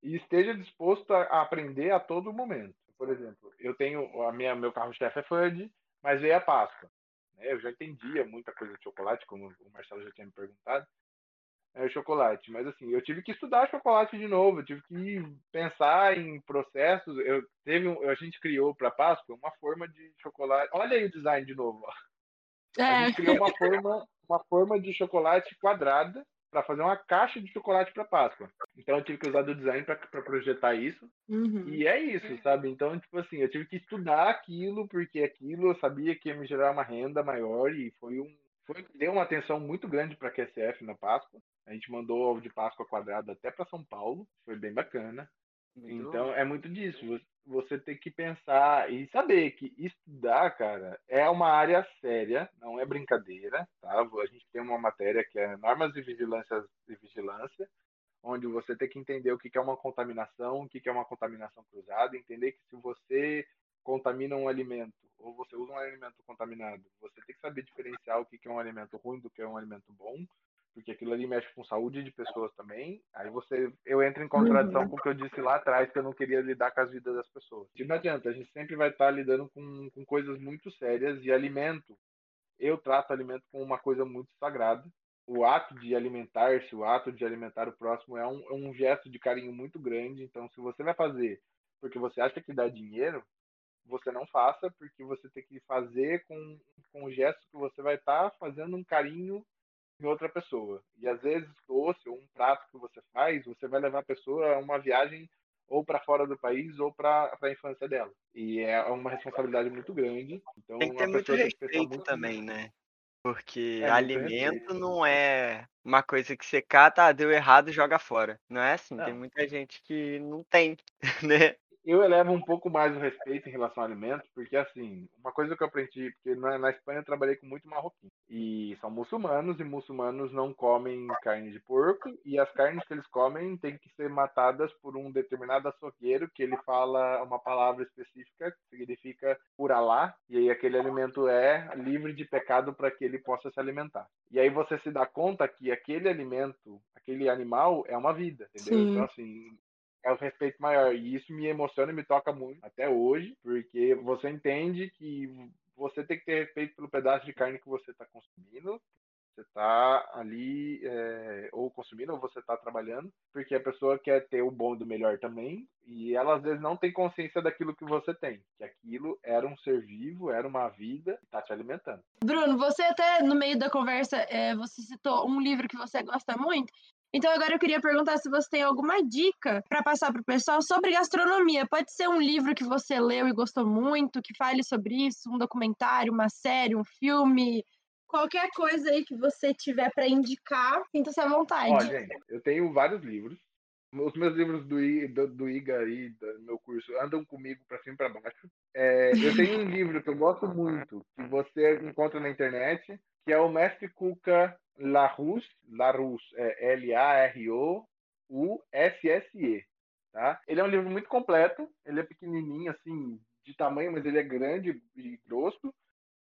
e esteja disposto a, aprender a todo momento. Por exemplo, eu tenho a minha meu carro-chefe é Fudge, mas veio a Páscoa. Né? Eu já entendia muita coisa de chocolate, como o Marcelo já tinha me perguntado. É o chocolate, mas assim, eu tive que estudar chocolate de novo, eu tive que pensar em processos. Eu teve um, a gente criou para Páscoa uma forma de chocolate. Olha aí o design de novo. Ó. É. A gente criou uma forma, uma forma de chocolate quadrada para fazer uma caixa de chocolate para Páscoa. Então eu tive que usar do design para projetar isso. Uhum. E é isso, sabe? Então, tipo assim, eu tive que estudar aquilo, porque aquilo eu sabia que ia me gerar uma renda maior e foi um. Foi, deu uma atenção muito grande para a QSF na Páscoa. A gente mandou ovo de Páscoa quadrado até para São Paulo, foi bem bacana. Muito então é muito disso. Você tem que pensar e saber que estudar, cara, é uma área séria, não é brincadeira, tá? A gente tem uma matéria que é normas de vigilância e vigilância, onde você tem que entender o que é uma contaminação, o que é uma contaminação cruzada, entender que se você contamina um alimento ou você usa um alimento contaminado, você tem que saber diferenciar o que é um alimento ruim do que é um alimento bom, porque aquilo ali mexe com saúde de pessoas também. Aí você, eu entro em contradição uhum. com o que eu disse lá atrás, que eu não queria lidar com as vidas das pessoas. E não adianta, a gente sempre vai estar lidando com, com coisas muito sérias e alimento. Eu trato alimento como uma coisa muito sagrada. O ato de alimentar-se, o ato de alimentar o próximo é um, é um gesto de carinho muito grande. Então, se você vai fazer porque você acha que dá dinheiro, você não faça, porque você tem que fazer com, com o gesto que você vai estar fazendo um carinho em outra pessoa. E às vezes doce ou um prato que você faz, você vai levar a pessoa a uma viagem ou para fora do país ou para a infância dela. E é uma responsabilidade muito grande. Então, tem que ter muito respeito muito também, né? Porque É, muito alimento não é uma coisa que você cata, ah, deu errado, joga fora. Não é assim, tem Não. muita gente que não tem, [LAUGHS] né? Eu elevo um pouco mais o respeito em relação ao alimento, porque assim, uma coisa que eu aprendi, porque na, na Espanha eu trabalhei com muito marroquino, e são muçulmanos, e muçulmanos não comem carne de porco, e as carnes que eles comem têm que ser matadas por um determinado açougueiro, que ele fala uma palavra específica, que significa por Alá, e aí aquele alimento é livre de pecado para que ele possa se alimentar. E aí você se dá conta que aquele alimento, aquele animal é uma vida, entendeu? Sim. Então assim, é o respeito maior. E isso me emociona e me toca muito até hoje, porque você entende que você tem que ter respeito pelo pedaço de carne que você está consumindo. Você está ali, é, ou consumindo, ou você está trabalhando, porque a pessoa quer ter o bom e do melhor também, e ela às vezes não tem consciência daquilo que você tem, que aquilo era um ser vivo, era uma vida, que está te alimentando. Bruno, você até no meio da conversa, é, você citou um livro que você gosta muito. Então agora eu queria perguntar se você tem alguma dica para passar para o pessoal sobre gastronomia. Pode ser um livro que você leu e gostou muito, que fale sobre isso, um documentário, uma série, um filme, qualquer coisa aí que você tiver para indicar, sinta-se à Ó, vontade. gente, eu tenho vários livros. Os meus livros do, I- do, do IGA aí, do meu curso, andam comigo para cima e para baixo. É, eu tenho um livro que eu gosto muito, que você encontra na internet, que é o Mestre Cuca Larousse, Larousse, é L-A-R-O-U-S-S-E, tá? Ele é um livro muito completo, ele é pequenininho, assim, de tamanho, mas ele é grande e grosso.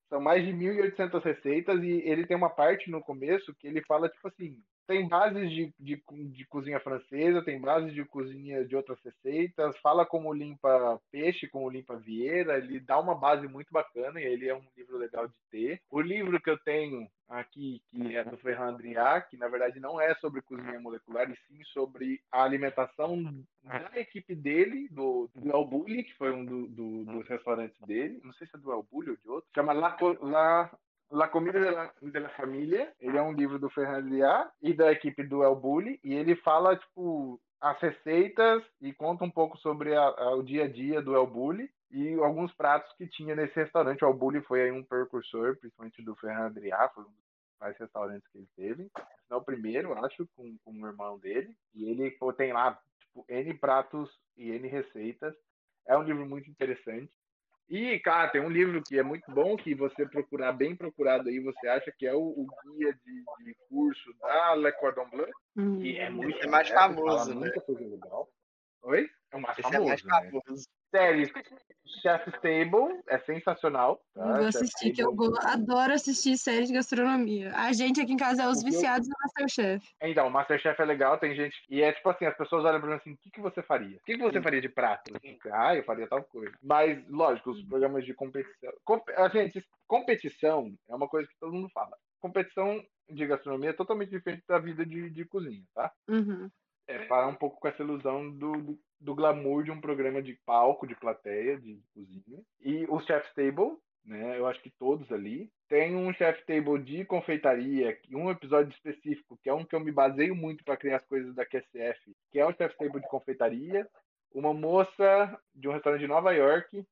São mais de 1.800 receitas e ele tem uma parte no começo que ele fala, tipo assim, tem bases de, de, de cozinha francesa, tem bases de cozinha de outras receitas, fala como limpa peixe, como limpa vieira, ele dá uma base muito bacana e ele é um livro legal de ter. O livro que eu tenho aqui, que é do Ferran Adrià, que na verdade não é sobre cozinha molecular, e sim sobre a alimentação da equipe dele, do, do El Bulli, que foi um do, do- dos restaurantes dele, não sei se é do El Bulli ou de outro, chama La, La, La Comida de la, de la Família, ele é um livro do Ferran Adrià e da equipe do El Bulli, e ele fala, tipo, as receitas e conta um pouco sobre a- a- o dia a dia do El Bulli e alguns pratos que tinha nesse restaurante. O El Bulli foi aí um precursor, principalmente do Ferran Adrià, foi um dos principais restaurantes que ele teve. É o primeiro, acho, com, com o irmão dele. E ele pô, tem lá, tipo, N pratos e N receitas. É um livro muito interessante. E, cara, tem um livro que é muito bom, que você procurar bem procurado aí, você acha que é o, o guia de, de curso da Le Cordon Bleu, Hum. que é muito é mais famoso, fala né? muita coisa legal. Oi? É o mais Esse é famoso, mais né? famoso. Série Chef's Table é sensacional. Tá? Eu vou assistir, que eu Table- adoro assistir séries de gastronomia. A gente aqui em casa é os eu- viciados do Masterchef. Então, o Masterchef é legal, tem gente. E é tipo assim, as pessoas olham pra mim assim, o que, que você faria? O que, que você faria de prato? Ah, eu faria tal coisa. Mas, lógico, os programas de competição. Com... a Gente, competição é uma coisa que todo mundo fala. Competição de gastronomia é totalmente diferente da vida de, de cozinha, tá? Uhum. É parar um pouco com essa ilusão do, do, do glamour de um programa de palco, de plateia, de cozinha. E o Chef's Table, né? Eu acho que todos ali. Tem um Chef's Table de confeitaria, um episódio específico, que é um que eu me baseio muito para criar as coisas da QSF, que é o Chef's Table de confeitaria. Uma moça de um restaurante de Nova York,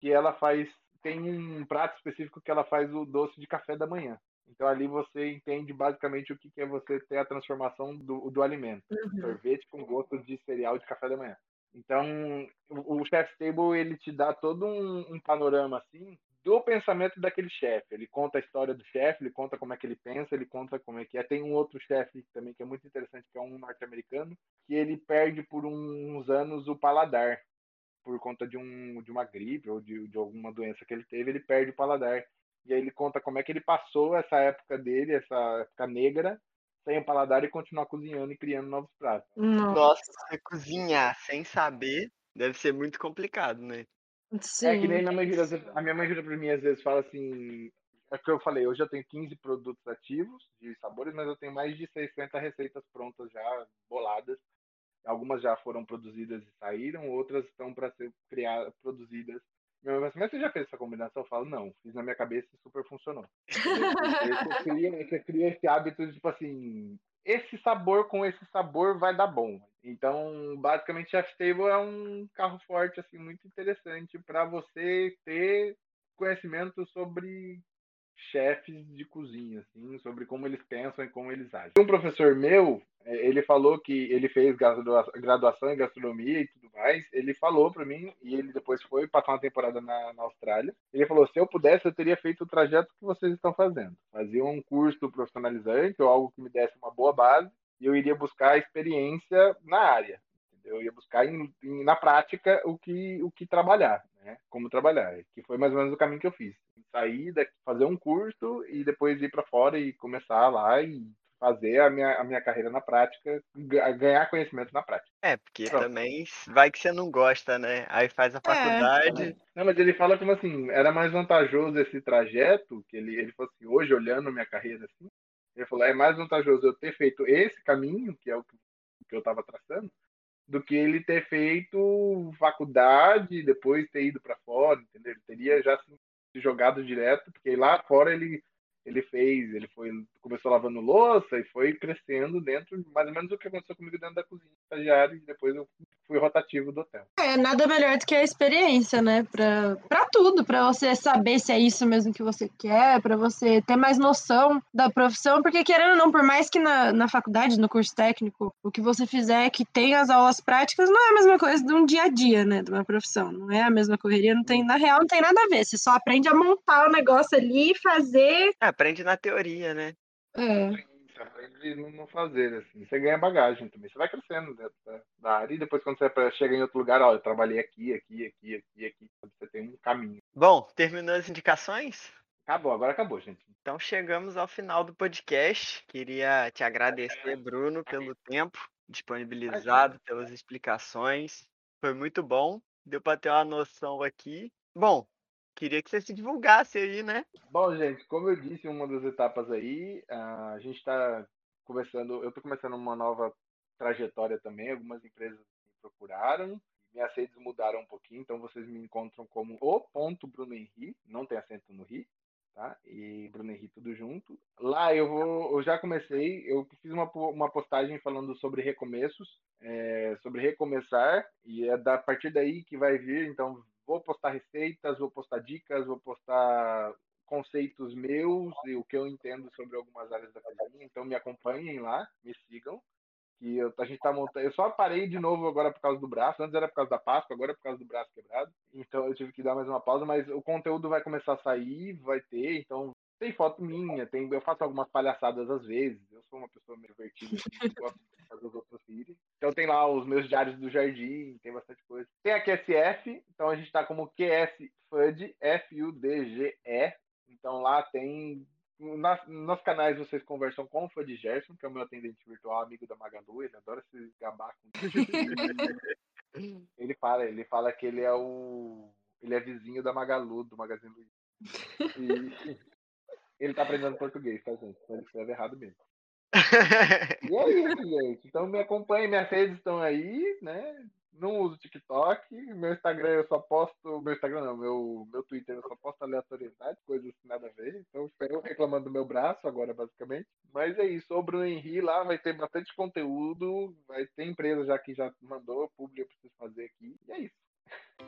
que ela faz. Tem um prato específico que ela faz o doce de café da manhã. Então ali você entende basicamente o que que é você ter a transformação do, do alimento Uhum. sorvete com gosto de cereal de café da manhã. Então, o, o Chef's Table, ele te dá todo um, um panorama, assim, do pensamento daquele chefe. Ele conta a história do chefe, ele conta como é que ele pensa, ele conta como é que é. Tem um outro chefe também que é muito interessante, que é um norte-americano, que ele perde por uns anos o paladar. Por conta de, um, de uma gripe ou de, de alguma doença que ele teve, ele perde o paladar. E aí ele conta como é que ele passou essa época dele, essa época negra, sem o paladar e continuar cozinhando e criando novos pratos. Nossa, cozinhar sem saber deve ser muito complicado, né? sim. É que nem minha mãe vira, a minha mãe vira pra mim às vezes fala assim, é o que eu falei, eu já tenho 15 produtos ativos de sabores, mas eu tenho mais de 60 receitas prontas já boladas. Algumas já foram produzidas e saíram, outras estão para ser criadas, produzidas. Mãe fala assim, mas você já fez essa combinação? Eu falo, não, fiz na minha cabeça e super funcionou. Você, [LAUGHS] cria, você cria esse hábito de, tipo assim, esse sabor com esse sabor vai dar bom. Então, basicamente, Chef Table é um carro forte, assim, muito interessante para você ter conhecimento sobre chefes de cozinha, assim, sobre como eles pensam e como eles agem. Um professor meu, é, ele falou que ele fez graduação em gastronomia e tudo mais. Ele falou para mim, e ele depois foi passar uma temporada na, na, Austrália. Ele falou: se eu pudesse, eu teria feito o trajeto que vocês estão fazendo. Fazia um curso profissionalizante ou algo que me desse uma boa base, e eu iria buscar experiência na área. Eu ia buscar em, em, na prática o que, o que trabalhar, né? Como trabalhar, que foi mais ou menos o caminho que eu fiz. Sair, daqui, fazer um curso e depois ir para fora e começar lá e fazer a minha, a minha carreira na prática, ganhar conhecimento na prática. É, porque Pronto. também vai que você não gosta, né? Aí faz a é. faculdade. É. Não, mas ele fala como assim, era mais vantajoso esse trajeto, que ele, ele falou assim, hoje olhando minha carreira assim, ele falou, é mais vantajoso eu ter feito esse caminho, que é o que eu estava traçando, do que ele ter feito faculdade, depois ter ido para fora, entendeu? Ele teria já se jogado direto, porque lá fora ele ele fez, ele foi começou lavando louça e foi crescendo dentro, mais ou menos o que aconteceu comigo dentro da cozinha estagiário, e depois eu fui rotativo do hotel. É, nada melhor do que a experiência, né? Pra, pra tudo, pra você saber se é isso mesmo que você quer, pra você ter mais noção da profissão, porque querendo ou não, por mais que na, na faculdade, no curso técnico, o que você fizer que tem as aulas práticas, não é a mesma coisa de um dia a dia, né? De uma profissão. Não é a mesma correria, não tem, na real, não tem nada a ver. Você só aprende a montar o negócio ali e fazer. É, aprende na teoria, né? É. Você aprende no fazer, assim. Você ganha bagagem também. Você vai crescendo dentro da, área e depois quando você chega em outro lugar, ó, eu trabalhei aqui, aqui, aqui, aqui, aqui. Você tem um caminho. Bom, terminou as indicações? Acabou, agora acabou, gente. Então chegamos ao final do podcast. Queria te agradecer, Bruno, pelo tempo disponibilizado, pelas explicações. Foi muito bom. Deu para ter uma noção aqui. Bom, queria que você se divulgasse aí, né? Bom, gente, como eu disse uma das etapas aí, a gente está começando, eu estou começando uma nova trajetória também, algumas empresas me procuraram, minhas redes mudaram um pouquinho, então vocês me encontram como o ponto Bruno Henri, não tem acento no Ri, tá? E Bruno Henri tudo junto. Lá eu vou, eu já comecei, eu fiz uma, uma postagem falando sobre recomeços, é, sobre recomeçar, e é da partir daí que vai vir, então vou postar receitas, vou postar dicas, vou postar conceitos meus e o que eu entendo sobre algumas áreas da cozinha. Então me acompanhem lá, me sigam. Que eu, a gente tá montando. Eu só parei de novo agora por causa do braço. Antes era por causa da Páscoa, agora é por causa do braço quebrado. Então eu tive que dar mais uma pausa, mas o conteúdo vai começar a sair, vai ter. Então tem foto minha, tem, eu faço algumas palhaçadas às vezes. Eu sou uma pessoa meio divertida, assim, gosto fazer os outros irem. Então tem lá os meus diários do jardim, tem bastante coisa. Tem a QSF, então a gente está como QS FUD, F-U-D-G-E. Então lá tem. Nas, nos canais vocês conversam com o Fud Gerson, que é o meu atendente virtual, amigo da Magalu, ele adora se gabar com [LAUGHS] Ele fala, ele fala que ele é o. Ele é vizinho da Magalu, do Magazine Luiza. E [LAUGHS] ele tá aprendendo português, tá, gente? Então ele escreve errado mesmo. [LAUGHS] e é isso, gente. Então me acompanhe, minhas redes estão aí, né? Não uso TikTok, meu Instagram eu só posto. Meu Instagram não, meu, meu Twitter eu só posto aleatoriedade, coisas assim nada a ver. Então eu reclamando do meu braço agora, basicamente. Mas é isso, sobre o Henri lá vai ter bastante conteúdo, vai ter empresa já que já mandou, público eu preciso fazer aqui. E é isso.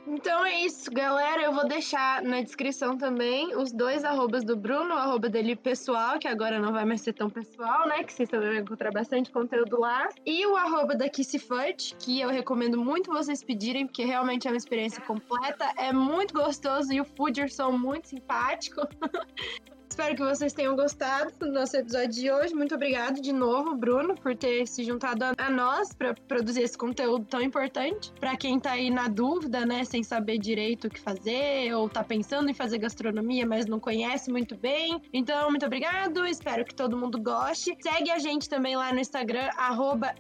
Então é isso, galera. Eu vou deixar na descrição também os dois arrobas do Bruno, o arroba dele pessoal, que agora não vai mais ser tão pessoal, né? Que vocês também vão encontrar bastante conteúdo lá. E o arroba da Kissy Fudge, que eu recomendo muito vocês pedirem, porque realmente é uma experiência completa. É muito gostoso e o Fooderson muito simpático. [LAUGHS] Espero que vocês tenham gostado do nosso episódio de hoje. Muito obrigado de novo, Bruno, por ter se juntado a nós para produzir esse conteúdo tão importante. Para quem tá aí na dúvida, né, sem saber direito o que fazer ou tá pensando em fazer gastronomia, mas não conhece muito bem. Então, muito obrigado. Espero que todo mundo goste. Segue a gente também lá no Instagram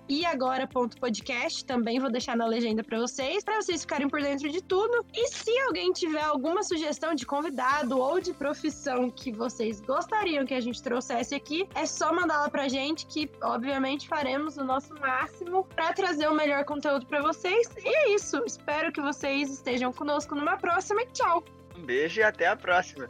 @iagora.podcast. Também vou deixar na legenda para vocês, para vocês ficarem por dentro de tudo. E se alguém tiver alguma sugestão de convidado ou de profissão que você vocês gostariam que a gente trouxesse aqui, é só mandar lá pra gente que, obviamente, faremos o nosso máximo para trazer o melhor conteúdo para vocês. E é isso. Espero que vocês estejam conosco numa próxima e tchau. Um beijo e até a próxima.